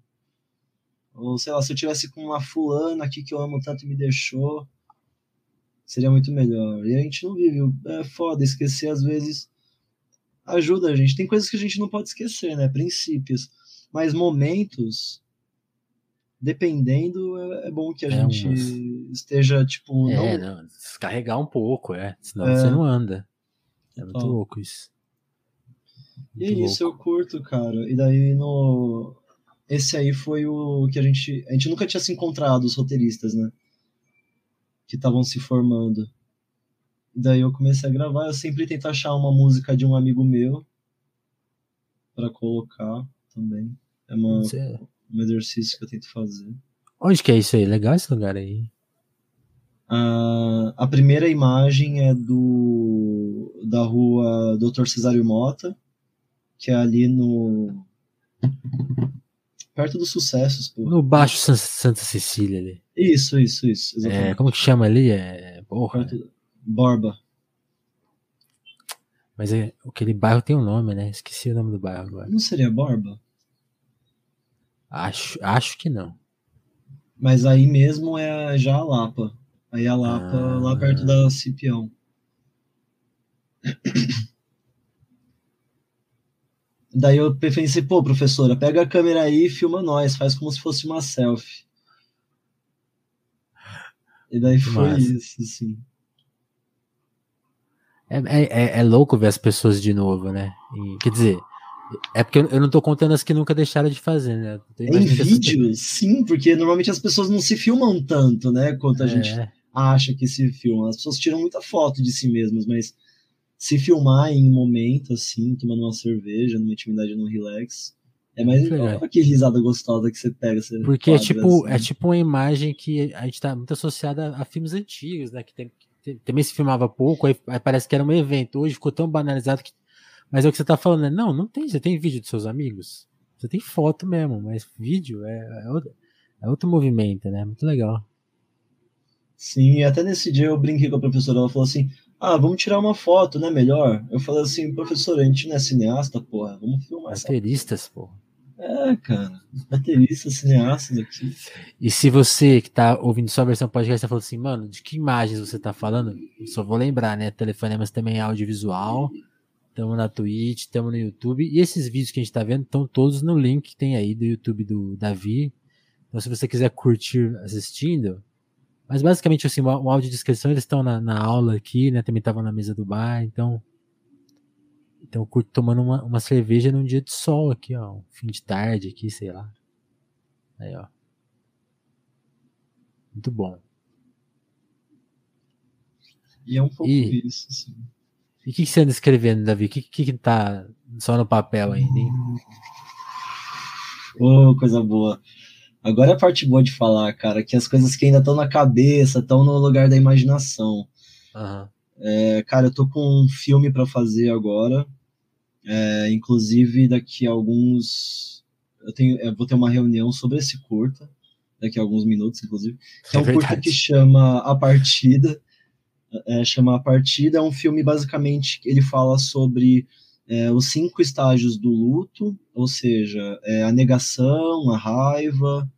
Ou sei lá, se eu tivesse com uma fulana aqui que eu amo tanto e me deixou seria muito melhor. E a gente não vive. É foda, esquecer às vezes ajuda a gente. Tem coisas que a gente não pode esquecer, né? Princípios. Mas momentos, dependendo, é, é bom que a é gente esteja, tipo. É, não... não... descarregar um pouco, é. Senão é... você não anda. É muito louco isso. Muito e é isso, louco. eu curto, cara. E daí no. Esse aí foi o que a gente. A gente nunca tinha se encontrado, os roteiristas, né? que estavam se formando. Daí eu comecei a gravar, eu sempre tento achar uma música de um amigo meu para colocar também. É uma, um exercício que eu tento fazer. Onde que é isso aí? Legal esse lugar aí. A, a primeira imagem é do da rua Dr. Cesário Mota, que é ali no perto dos sucessos, pô. No Baixo Santa Cecília ali. Isso, isso, isso. É, exatamente. É, como que chama ali? É, porra. Borba. Mas é, aquele bairro tem um nome, né? Esqueci o nome do bairro agora. Não seria Borba? Acho, acho que não. Mas aí mesmo é já a Lapa. Aí a Lapa, ah, lá perto da Cipião. Daí eu pensei, pô, professora, pega a câmera aí e filma nós, faz como se fosse uma selfie. E daí foi Massa. isso, assim. É, é, é, louco ver as pessoas de novo, né? E, quer dizer, é porque eu, não tô contando as que nunca deixaram de fazer, né? Em vídeo, sim, porque normalmente as pessoas não se filmam tanto, né? Quanto a é. gente acha que se filma. As pessoas tiram muita foto de si mesmas, mas se filmar em um momento, assim, tomando uma cerveja, numa intimidade, num relax, é mais olha que risada gostosa que você pega. Você Porque é tipo, assim. é tipo uma imagem que a gente tá muito associada a, a filmes antigos, né? Que tem, tem, também se filmava pouco, aí, aí, parece que era um evento. Hoje ficou tão banalizado que. Mas é o que você tá falando, né? Não, não tem. Você tem vídeo dos seus amigos. Você tem foto mesmo, mas vídeo é, é, outro, é outro movimento, né? Muito legal. Sim, até nesse dia eu brinquei com a professora, ela falou assim: ah, vamos tirar uma foto, né? Melhor. Eu falei assim, professor, a gente não é cineasta, porra, vamos filmar. Roteiristas, porra. É, cara, baterista, cineasta aqui. E se você que tá ouvindo só a versão podcast, tá falando assim, mano, de que imagens você tá falando? Eu só vou lembrar, né? Telefonemas também é audiovisual. Tamo na Twitch, tamo no YouTube. E esses vídeos que a gente tá vendo estão todos no link que tem aí do YouTube do Davi. Então, se você quiser curtir assistindo. Mas basicamente, assim, o áudio de descrição, eles estão na, na aula aqui, né? Também estavam na mesa do bar, então então eu curto tomando uma, uma cerveja num dia de sol aqui, ó. Um fim de tarde aqui, sei lá. Aí, ó. Muito bom. E é um pouco e, isso, sim. E o que, que você anda escrevendo, Davi? O que, que, que tá só no papel ainda, hein? Oh, coisa boa. Agora é a parte boa de falar, cara, que as coisas que ainda estão na cabeça, estão no lugar da imaginação. Uhum. É, cara, eu tô com um filme para fazer agora. É, inclusive, daqui a alguns. Eu, tenho, eu vou ter uma reunião sobre esse curta, daqui a alguns minutos, inclusive. Que é, é um verdade. curta que chama A Partida. É, chama A Partida, é um filme basicamente ele fala sobre é, os cinco estágios do luto, ou seja, é, a negação, a raiva,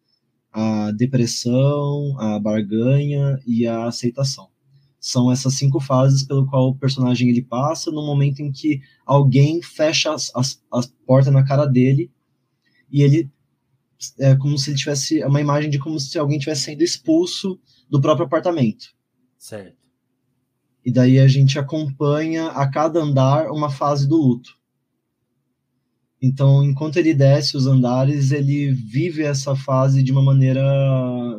a depressão, a barganha e a aceitação. São essas cinco fases pelo qual o personagem ele passa no momento em que alguém fecha as, as, as portas na cara dele e ele é como se ele tivesse é uma imagem de como se alguém tivesse sendo expulso do próprio apartamento. Certo. E daí a gente acompanha a cada andar uma fase do luto. Então, enquanto ele desce os andares, ele vive essa fase de uma maneira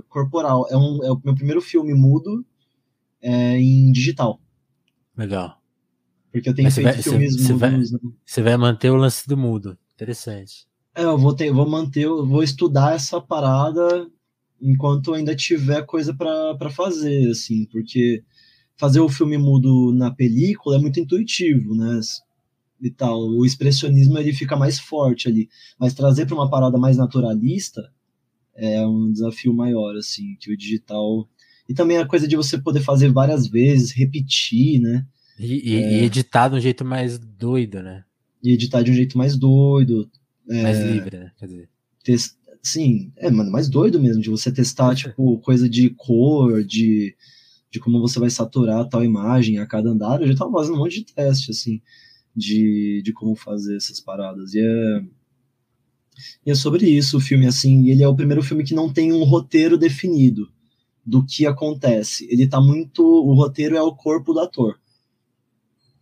corporal. É, um, é o meu primeiro filme mudo é, em digital. Legal. Porque eu tenho Mas feito vai, filmes você, mudos. Vai, né? Você vai manter o lance do mudo. Interessante. É, eu vou, ter, vou manter, eu vou estudar essa parada enquanto ainda tiver coisa para fazer, assim, porque fazer o filme mudo na película é muito intuitivo, né? E tal, o expressionismo ele fica mais forte ali, mas trazer para uma parada mais naturalista é um desafio maior, assim, que o digital e também a coisa de você poder fazer várias vezes, repetir, né? E, é... e editar de um jeito mais doido, né? E editar de um jeito mais doido. É... Mais livre, né? Quer dizer. Test... Sim, é, mano, mais doido mesmo, de você testar, tipo, coisa de cor, de, de como você vai saturar tal imagem a cada andar. Eu já tava fazendo um monte de teste, assim, de, de como fazer essas paradas. E é. E é sobre isso o filme, assim. Ele é o primeiro filme que não tem um roteiro definido do que acontece. Ele tá muito. O roteiro é o corpo do ator.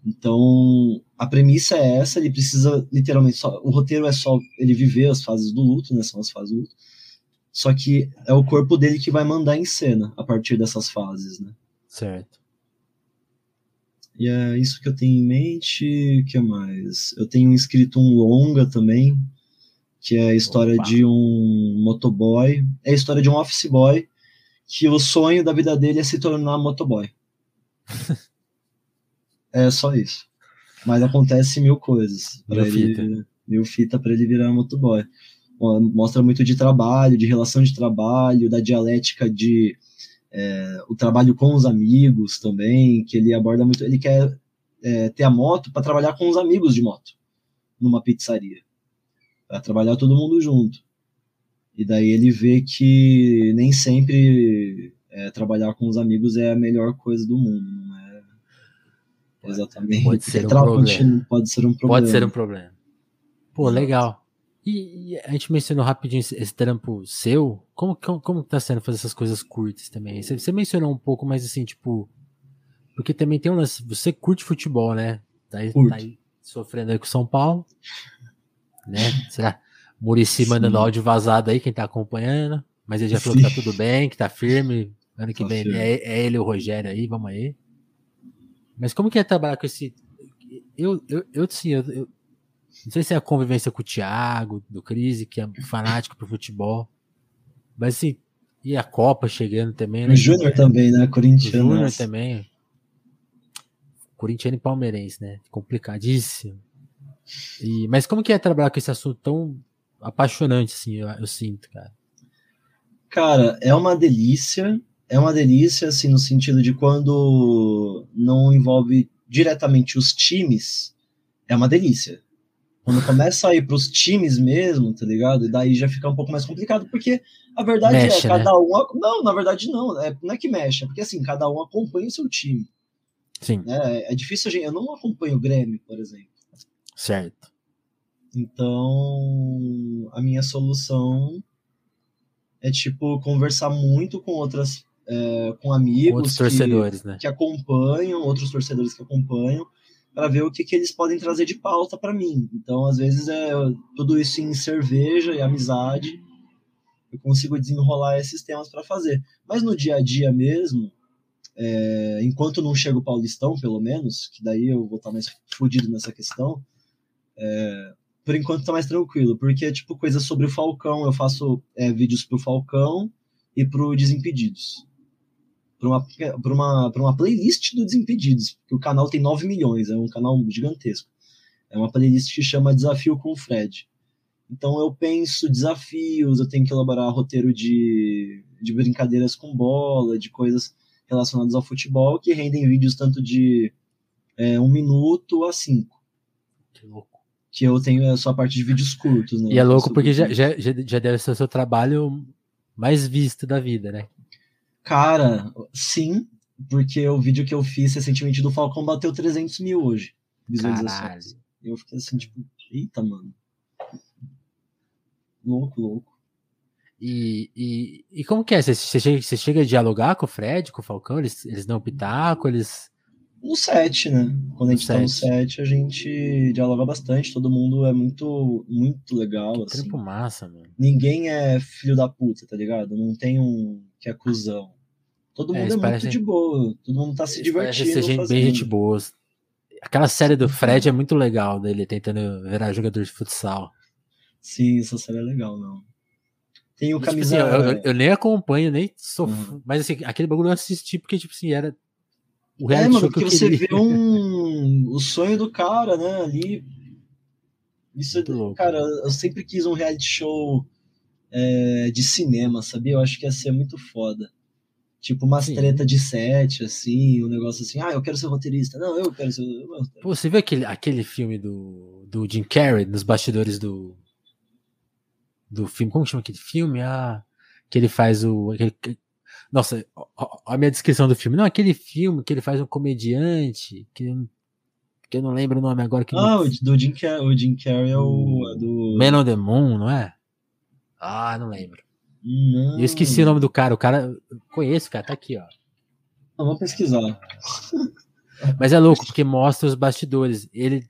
Então, a premissa é essa, ele precisa literalmente só. O roteiro é só ele viver as fases do luto, né? São as fases do luto. Só que é o corpo dele que vai mandar em cena a partir dessas fases, né? Certo. E é isso que eu tenho em mente. O que mais? Eu tenho escrito um longa também, que é a história Opa. de um motoboy. É a história de um office boy que o sonho da vida dele é se tornar motoboy. é só isso. Mas acontece mil coisas. Mil ele, fita. Mil fita para ele virar motoboy. Mostra muito de trabalho, de relação de trabalho, da dialética de é, o trabalho com os amigos também, que ele aborda muito. Ele quer é, ter a moto para trabalhar com os amigos de moto, numa pizzaria. Para trabalhar todo mundo junto. E daí ele vê que nem sempre é, trabalhar com os amigos é a melhor coisa do mundo, não é? Exatamente. Pode ser um problema. pode ser um problema. Pode ser um problema. Pô, legal. E, e a gente mencionou rapidinho esse, esse trampo seu. Como, como, como tá sendo fazer essas coisas curtas também? Você, você mencionou um pouco, mas assim, tipo. Porque também tem um lance. Você curte futebol, né? Tá aí, tá aí sofrendo aí com São Paulo. Né? Será? Murici Sim. mandando áudio vazado aí, quem tá acompanhando. Mas ele já falou que tá Sim. tudo bem, que tá firme. Ano que Tá vem firme. é, é ele e o Rogério aí, vamos aí. Mas como que é trabalhar com esse. Eu, eu, eu sim, eu, eu- não sei se é a convivência com o Thiago, do Crise, que é fanático pro futebol. Mas assim, e a Copa chegando também, né? O Júnior também, né? O Corintiano. Júnior também. Corintiano e palmeirense, né? Complicadíssimo. E, mas como que é trabalhar com esse assunto tão apaixonante, assim, eu, eu sinto, cara. Cara, é uma delícia. É uma delícia, assim, no sentido de quando não envolve diretamente os times, é uma delícia. Quando começa a ir pros times mesmo, tá ligado? E daí já fica um pouco mais complicado, porque a verdade Mexe, é, né? cada um. Não, na verdade não. É, não é que mexe, é porque assim, cada um acompanha o seu time. Sim, Né? É difícil a gente. Eu não acompanho o Grêmio, por exemplo. certo. Então, a minha solução é, tipo, conversar muito com outras, é, com amigos outros que, torcedores, né? que acompanham, outros torcedores que acompanham, para ver o que, que eles podem trazer de pauta para mim. Então, às vezes, é tudo isso em cerveja e amizade, eu consigo desenrolar esses temas para fazer. Mas no dia a dia mesmo, é, enquanto não chega o Paulistão, pelo menos, que daí eu vou estar mais fodido nessa questão, é, por enquanto tá mais tranquilo, porque é tipo coisa sobre o Falcão, eu faço é, vídeos pro Falcão e pro Desimpedidos. Pra uma, pra, uma, pra uma playlist do Desimpedidos, porque o canal tem 9 milhões, é um canal gigantesco. É uma playlist que chama Desafio com o Fred. Então eu penso desafios, eu tenho que elaborar roteiro de, de brincadeiras com bola, de coisas relacionadas ao futebol, que rendem vídeos tanto de é, um minuto a cinco. Que louco. Que eu tenho só a parte de vídeos curtos, né? E é louco porque já, já já deve ser o seu trabalho mais visto da vida, né? Cara, sim, porque o vídeo que eu fiz recentemente do Falcão bateu 300 mil hoje. Visualizações. Caralho. Eu fiquei assim, tipo, eita, mano. Louco, louco. E, e, e como que é? Você, você, chega, você chega a dialogar com o Fred, com o Falcão? Eles, eles dão pitaco, eles. No set, né? Quando a No gente tá no set. a gente dialoga bastante, todo mundo é muito, muito legal, assim. Trampo massa, mano. Ninguém é filho da puta, tá ligado? Não tem um que é cuzão. Todo É, mundo é, eles muito parecem- de boa, todo mundo tá se divertindo. ser gente, bem gente boa. Aquela série do Fred é muito legal, dele tentando virar jogador de futsal. Sim, essa série é legal, não. Tem o tipo camisa. assim, eu, eu- eu nem acompanho, nem sou. Uhum. Mas assim, aquele bagulho eu assisti porque, tipo assim, era o É, reality mano, show que porque você vê um, o sonho do cara, né, ali. Isso, é- Muito louco. cara, eu sempre quis um reality show é, de cinema, sabia? Eu acho que ia ser muito foda. Tipo, umas Sim. treta de set, assim, um negócio assim, ah, eu quero ser roteirista. Não, eu quero ser. Pô, você viu aquele, aquele filme do, do Jim Carrey, nos bastidores do. Do filme. Como que chama aquele filme? Ah, que ele faz o. aquele- que- nossa, ó a minha descrição do filme. Não, aquele filme que ele faz um comediante, que, que eu não lembro o nome agora. Que Ah, o do Jim Carrey, o Jim Carrey é o. é do. Man on the Moon, não é? Ah, não lembro. Não, Eu esqueci o nome do cara. O cara. Conheço, cara, tá aqui, ó. Não, vamos pesquisar. Mas é louco, porque mostra os bastidores. Ele,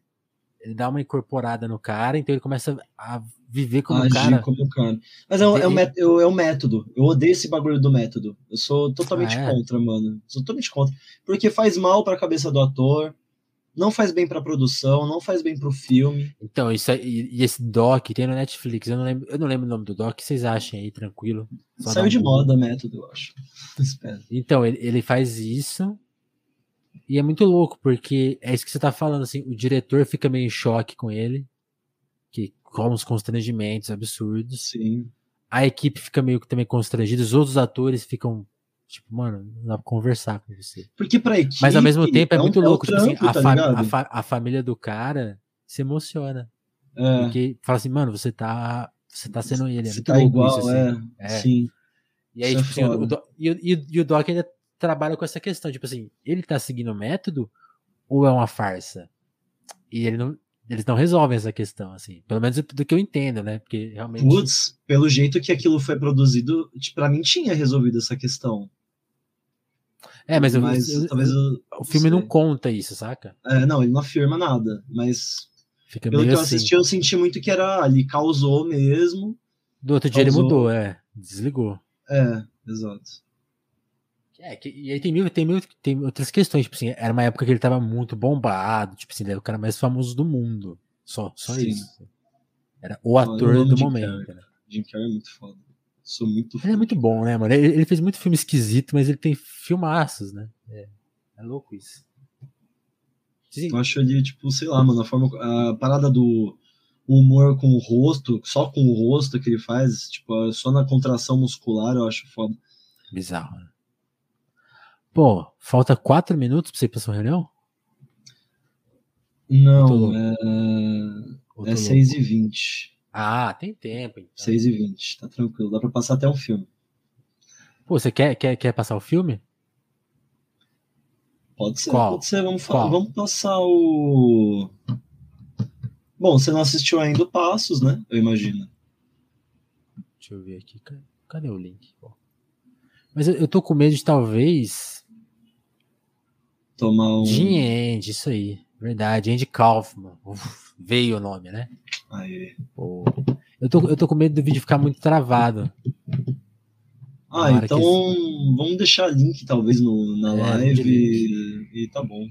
ele dá uma incorporada no cara, então ele começa a viver como Agir cara. como cara. Mas é, é, eu- é um método. Eu odeio esse bagulho do método. Eu sou totalmente Ah, é? contra, mano. Sou totalmente contra. Porque faz mal pra cabeça do ator, não faz bem pra produção, não faz bem pro filme. Então, isso aí, e esse doc tem no Netflix. Eu não lembro, eu não lembro o nome do doc. que Vocês achem aí, tranquilo. Só Saiu um de moda método, eu acho. Então, ele, ele faz isso. E é muito louco, porque é isso que você tá falando, assim, o diretor fica meio em choque com ele, que com os constrangimentos absurdos. Sim. A equipe fica meio que também constrangida, os outros atores ficam, tipo, mano, não dá pra conversar com você. Porque pra equipe. Mas ao mesmo tempo é, um- muito um louco, tipo assim, a, tá a fa- a família do cara se emociona. É, Porque fala assim, mano, você tá. Você tá sendo ele. É se muito tá louco igual, isso, é, assim. É. Sim. E aí, é tipo assim, o, Doc- e, o- e e o Doc ainda trabalha com essa questão, tipo assim, ele tá seguindo o método, ou é uma farsa? E ele não, eles não resolvem essa questão, assim. Pelo menos do que eu entendo, né? Porque realmente. Putz, pelo jeito que aquilo foi produzido, para mim tinha resolvido essa questão. É, mas, mas eu, talvez eu, o filme não conta isso, saca? É, não, ele não afirma nada, mas Fica pelo que eu assim. assisti, eu senti muito que era ali, causou mesmo. Do outro dia causou. ele mudou, é, desligou. É, exato. É, que, e aí tem mil, tem mil, tem outras questões, tipo assim, era uma época que ele tava muito bombado, tipo assim, ele era o cara mais famoso do mundo. Só, só Sim. isso. Era o ator do momento. Né? Jim Carrey é muito foda. Sou muito Ele é muito bom, né, mano? Ele, ele, fez muito filme esquisito, mas ele tem filmaços, né? É, é louco isso. Sim. Eu acho ele, tipo, sei lá, mano, a forma. A parada do humor com o rosto, só com o rosto que ele faz, tipo, só na contração muscular, eu acho foda. Bizarro, né? Pô, falta quatro minutos pra você ir pra sua reunião? Não, é. É 6 e 20 Ah, tem tempo. Então. 6 e 20 tá tranquilo. Dá pra passar até um filme. Pô, você quer, quer, quer passar o filme? Pode ser, Qual? pode ser. Vamos, falar, vamos passar o. Bom, você não assistiu ainda o Passos, né? Eu imagino. Deixa eu ver aqui. Cadê o link? Mas eu, eu tô com medo de talvez Tomar um. End, isso aí. Verdade, Andy Kaufman. Uf, veio o nome, né? Aí. Pô. Eu tô, eu tô com medo do vídeo ficar muito travado. Ah, então que... vamos deixar link talvez no, na é, live e, e, tá bom.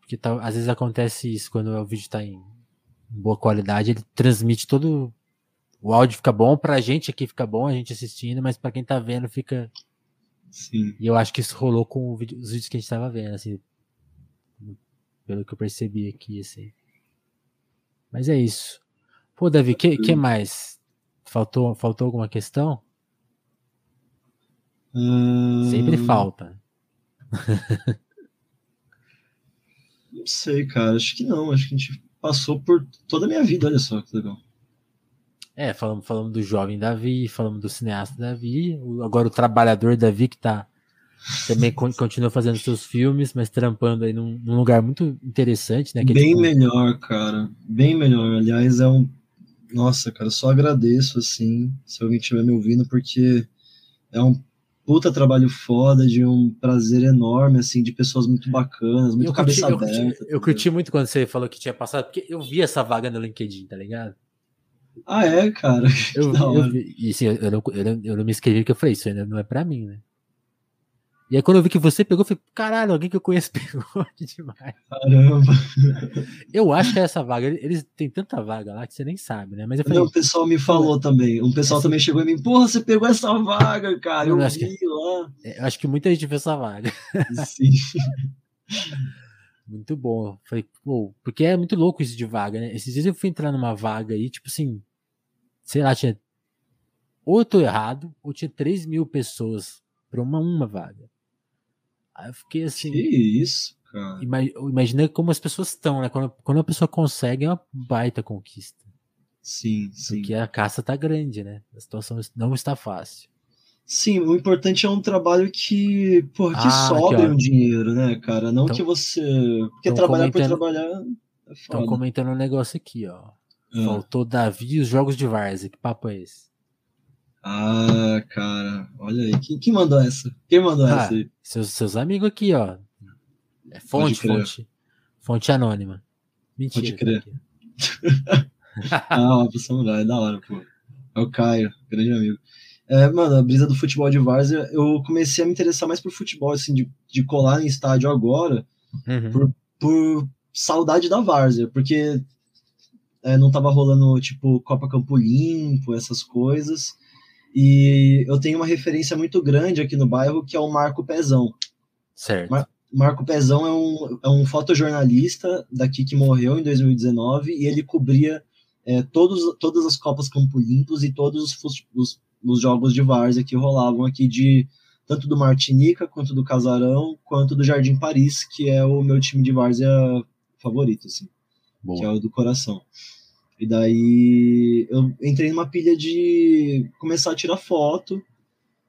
Porque tá, às vezes acontece isso quando o vídeo tá em boa qualidade, ele transmite todo. O áudio fica bom, pra gente aqui fica bom, a gente assistindo, mas pra quem tá vendo fica Sim. E eu acho que isso rolou com vídeo, os vídeos que a gente tava vendo, assim. Pelo que eu percebi aqui, assim. Mas é isso. Pô, Davi, que, que mais? Faltou, faltou alguma questão? Hum... Sempre falta. não sei, cara. Acho que não. Acho que a gente passou por toda a minha vida. Olha só que legal. É, falamos, falamos do jovem Davi, falamos do cineasta Davi, agora o trabalhador Davi que tá também continua fazendo seus filmes, mas trampando aí num, num lugar muito interessante, né? É bem tipo... melhor, cara. Bem melhor. Aliás, é um. Nossa, cara, só agradeço, assim, se alguém estiver me ouvindo, porque é um puta trabalho foda, de um prazer enorme, assim, de pessoas muito bacanas, muito eu cabeça curti, aberta. Eu curti, eu curti muito quando você falou que tinha passado, porque eu vi essa vaga no LinkedIn, tá ligado? Ah, é, cara. Eu, eu, vi, e assim, eu, não, eu, não, eu não me inscrevi que eu falei, isso ainda não é pra mim, né? E aí quando eu vi que você pegou, eu falei, caralho, alguém que eu conheço pegou que demais. Caramba. Eu acho que é essa vaga, eles têm tanta vaga lá que você nem sabe, né? Mas eu falei, não, o pessoal me falou também. Um pessoal também chegou e me, porra, você pegou essa vaga, cara. Eu, eu vi que, lá. É, eu acho que muita gente viu essa vaga. Sim. Muito bom. Falei, pô, porque é muito louco isso de vaga, né? Esses dias eu fui entrar numa vaga aí, tipo assim, sei lá, tinha. Ou eu tô errado, ou tinha 3 mil pessoas pra uma, uma vaga. Aí eu fiquei assim. Que isso, cara. Imagina como as pessoas estão, né? Quando, quando a pessoa consegue, é uma baita conquista. Sim, sim. Porque a caça tá grande, né? A situação não está fácil. Sim, o importante é um trabalho que, porra, que ah, sobre um dinheiro, né, cara? Não então, que você. Porque trabalhar por trabalhar é. Estão comentando um negócio aqui, ó. Ah. Faltou Davi e os jogos de Várzea. Que papo é esse? Ah, cara, olha aí. Quem, quem mandou essa? Quem mandou ah, essa aí? Seus, seus amigos aqui, ó. É fonte, fonte. Fonte anônima. Mentira. Pode crer. ah, uma pessoa é da hora, pô. É o Caio, grande amigo. É, mano, a brisa do futebol de várzea, eu comecei a me interessar mais por futebol, assim, de, de colar em estádio agora, uhum. por, por saudade da várzea, porque é, não tava rolando, tipo, Copa Campo Limpo, essas coisas, e eu tenho uma referência muito grande aqui no bairro, que é o Marco Pezão. Certo. Mar Marco Pezão é um, é um fotojornalista daqui que morreu em 2019, e ele cobria é, todos, todas as Copas Campo Limpos e todos os, os nos jogos de várzea que rolavam aqui de tanto do Martinica quanto do Casarão quanto do Jardim Paris, que é o meu time de várzea favorito, assim, Boa. que é o do coração. E daí eu entrei numa pilha de começar a tirar foto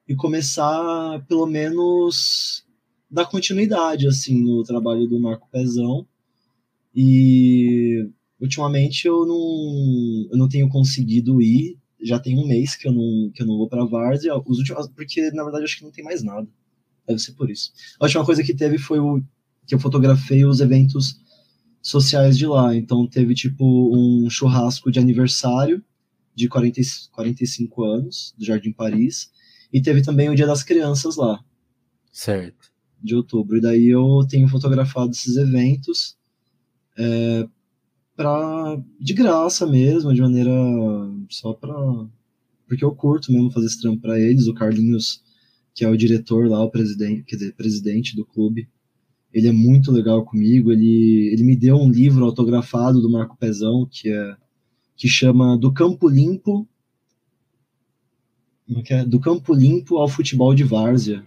e começar pelo menos dar continuidade assim no trabalho do Marco Pezão. E ultimamente eu não, eu não tenho conseguido ir. Já tem um mês que eu não, que eu não vou para Várzea, os últimos, porque na verdade acho que não tem mais nada. Deve ser por isso. A última coisa que teve foi o que eu fotografei os eventos sociais de lá. Então teve tipo um churrasco de aniversário de 40, 45 anos do Jardim Paris e teve também o Dia das Crianças lá. Certo. De outubro. E daí eu tenho fotografado esses eventos é, pra, de graça mesmo, de maneira só para porque eu curto mesmo fazer esse trampo para eles. O Carlinhos, que é o diretor lá, o presidente, quer dizer, presidente do clube, ele é muito legal comigo. Ele, ele me deu um livro autografado do Marco Pezão, que é que chama Do Campo Limpo é, é? do Campo Limpo ao Futebol de Várzea.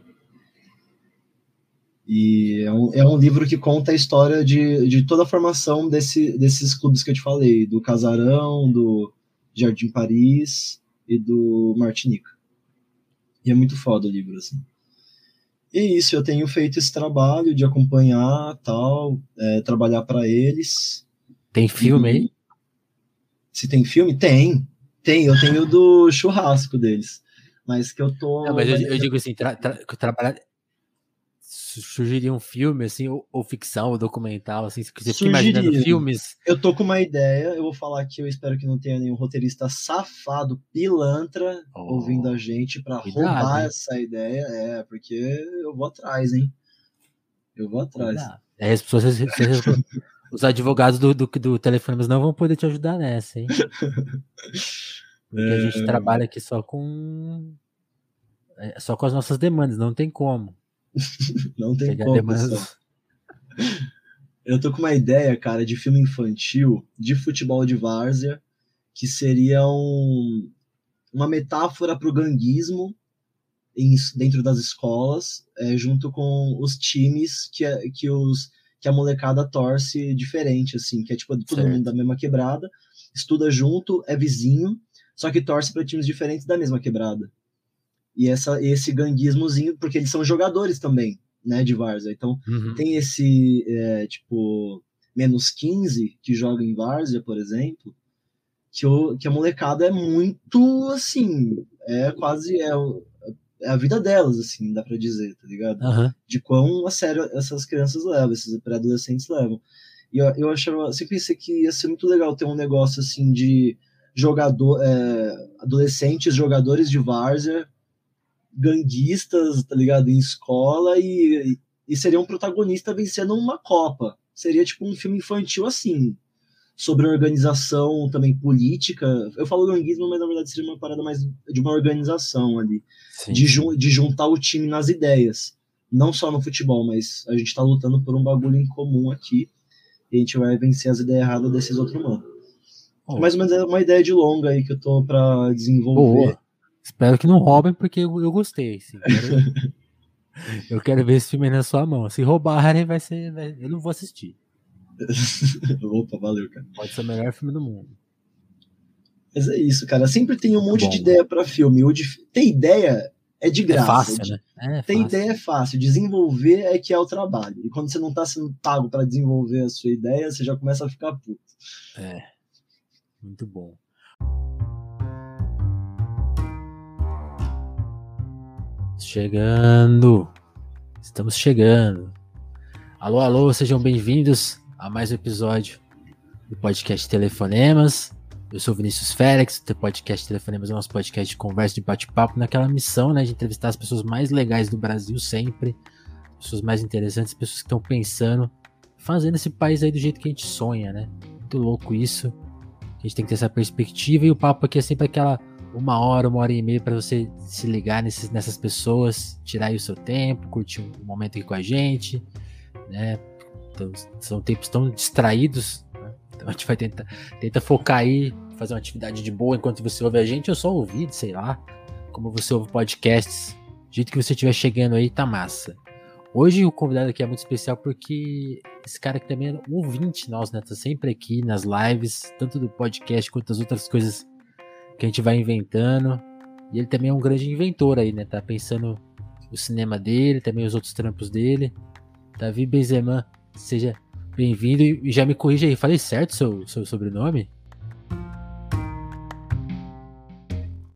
E é um, é um livro que conta a história de, de toda a formação desse, desses clubes que eu te falei, do Casarão, do Jardim Paris e do Martinica. E é muito foda o livro, assim. E é isso, eu tenho feito esse trabalho de acompanhar, tal, é, trabalhar para eles. Tem filme aí? Se tem filme? Tem. Tem, eu tenho do churrasco deles. Mas que eu tô. Não, mas eu, eu digo assim, tra, tra, trabalhar. Surgiria um filme, assim, ou, ou, ficção, ou documental, assim, se você fica imaginando filmes. Eu tô com uma ideia, eu vou falar que eu espero que não tenha nenhum roteirista safado, pilantra, oh, ouvindo a gente para roubar hein? essa ideia. É, porque eu vou atrás, hein? Eu vou atrás. É, as pessoas, os advogados do, do, do Telefonemas não vão poder te ajudar nessa, hein? Porque é... a gente é. trabalha aqui só com. É, só com as nossas demandas, não tem como. não tem Pegar como. Demandas... Eu tô com uma ideia, cara, de filme infantil de futebol de várzea, que seria um, uma metáfora para o ganguismo em, dentro das escolas, é, junto com os times que, que, os, que a molecada torce diferente, assim, que é tipo todo certo. mundo da mesma quebrada, estuda junto, é vizinho, só que torce para times diferentes da mesma quebrada. E essa, esse ganguismozinho, porque eles são jogadores também, né, de Várzea. Então, uhum. tem esse, é, tipo, menos 15 que joga em Várzea, por exemplo, que, o, que a molecada é muito, assim, é quase, é, é a vida delas, assim, dá para dizer, tá ligado? Uhum. De quão a sério essas crianças levam, esses pré-adolescentes levam. E eu, eu achava, sempre pensei que ia ser muito legal ter um negócio, assim, de jogador, é, adolescentes jogadores de várzea, ganguistas, tá ligado, em escola e, e seria um protagonista vencendo uma Copa. Seria tipo um filme infantil assim, sobre organização também política. Eu falo ganguismo, mas na verdade seria uma parada mais de uma organização ali, de, jun de juntar o time nas ideias. Não só no futebol, mas a gente tá lutando por um bagulho em comum aqui. E a gente vai vencer as ideias erradas desses outros manos. Oh. Mais ou menos é uma ideia de longa aí que eu tô pra desenvolver. Boa. Espero que não roubem, porque eu, eu gostei. Assim, quero... eu quero ver esse filme na sua mão. Se roubarem, vai ser. Vai... Eu não vou assistir. Opa, valeu, cara. Pode ser o melhor filme do mundo. Mas é isso, cara. Sempre tem um monte Bom, de ideia para filme. O de... Tem ideia é de é graça. É fácil, né? É tem fácil. ideia é fácil. Desenvolver é que é o trabalho. E quando você não tá sendo pago para desenvolver a sua ideia, você já começa a ficar puto. É. Muito bom. Chegando. Estamos chegando. Alô, alô, sejam bem-vindos a mais um episódio do podcast Telefonemas. Eu sou Vinícius Félix, o podcast Telefonemas é o nosso podcast de conversa, de bate-papo, naquela missão né, de entrevistar as pessoas mais legais do Brasil sempre, pessoas mais interessantes, pessoas que estão pensando, fazendo esse país aí do jeito que a gente sonha, né? Muito louco isso. A gente tem que ter essa perspectiva e o papo aqui é sempre aquela uma hora, uma hora e meia para você se ligar nesses, nessas pessoas, tirar aí o seu tempo, curtir um momento aqui com a gente, né? Então, são tempos tão distraídos, né? então a gente vai tentar tenta focar aí, fazer uma atividade de boa enquanto você ouve a gente, ou só ouvir, sei lá, como você ouve podcasts, do jeito que você estiver chegando aí, tá massa. Hoje o convidado aqui é muito especial porque esse cara que também é um ouvinte nosso, né? Tá sempre aqui nas lives, tanto do podcast quanto das outras coisas que a gente vai inventando. E ele também é um grande inventor aí, né? Tá pensando o cinema dele, também os outros trampos dele. Davi Benzema, seja bem-vindo e já me corrija aí, falei certo seu, seu sobrenome?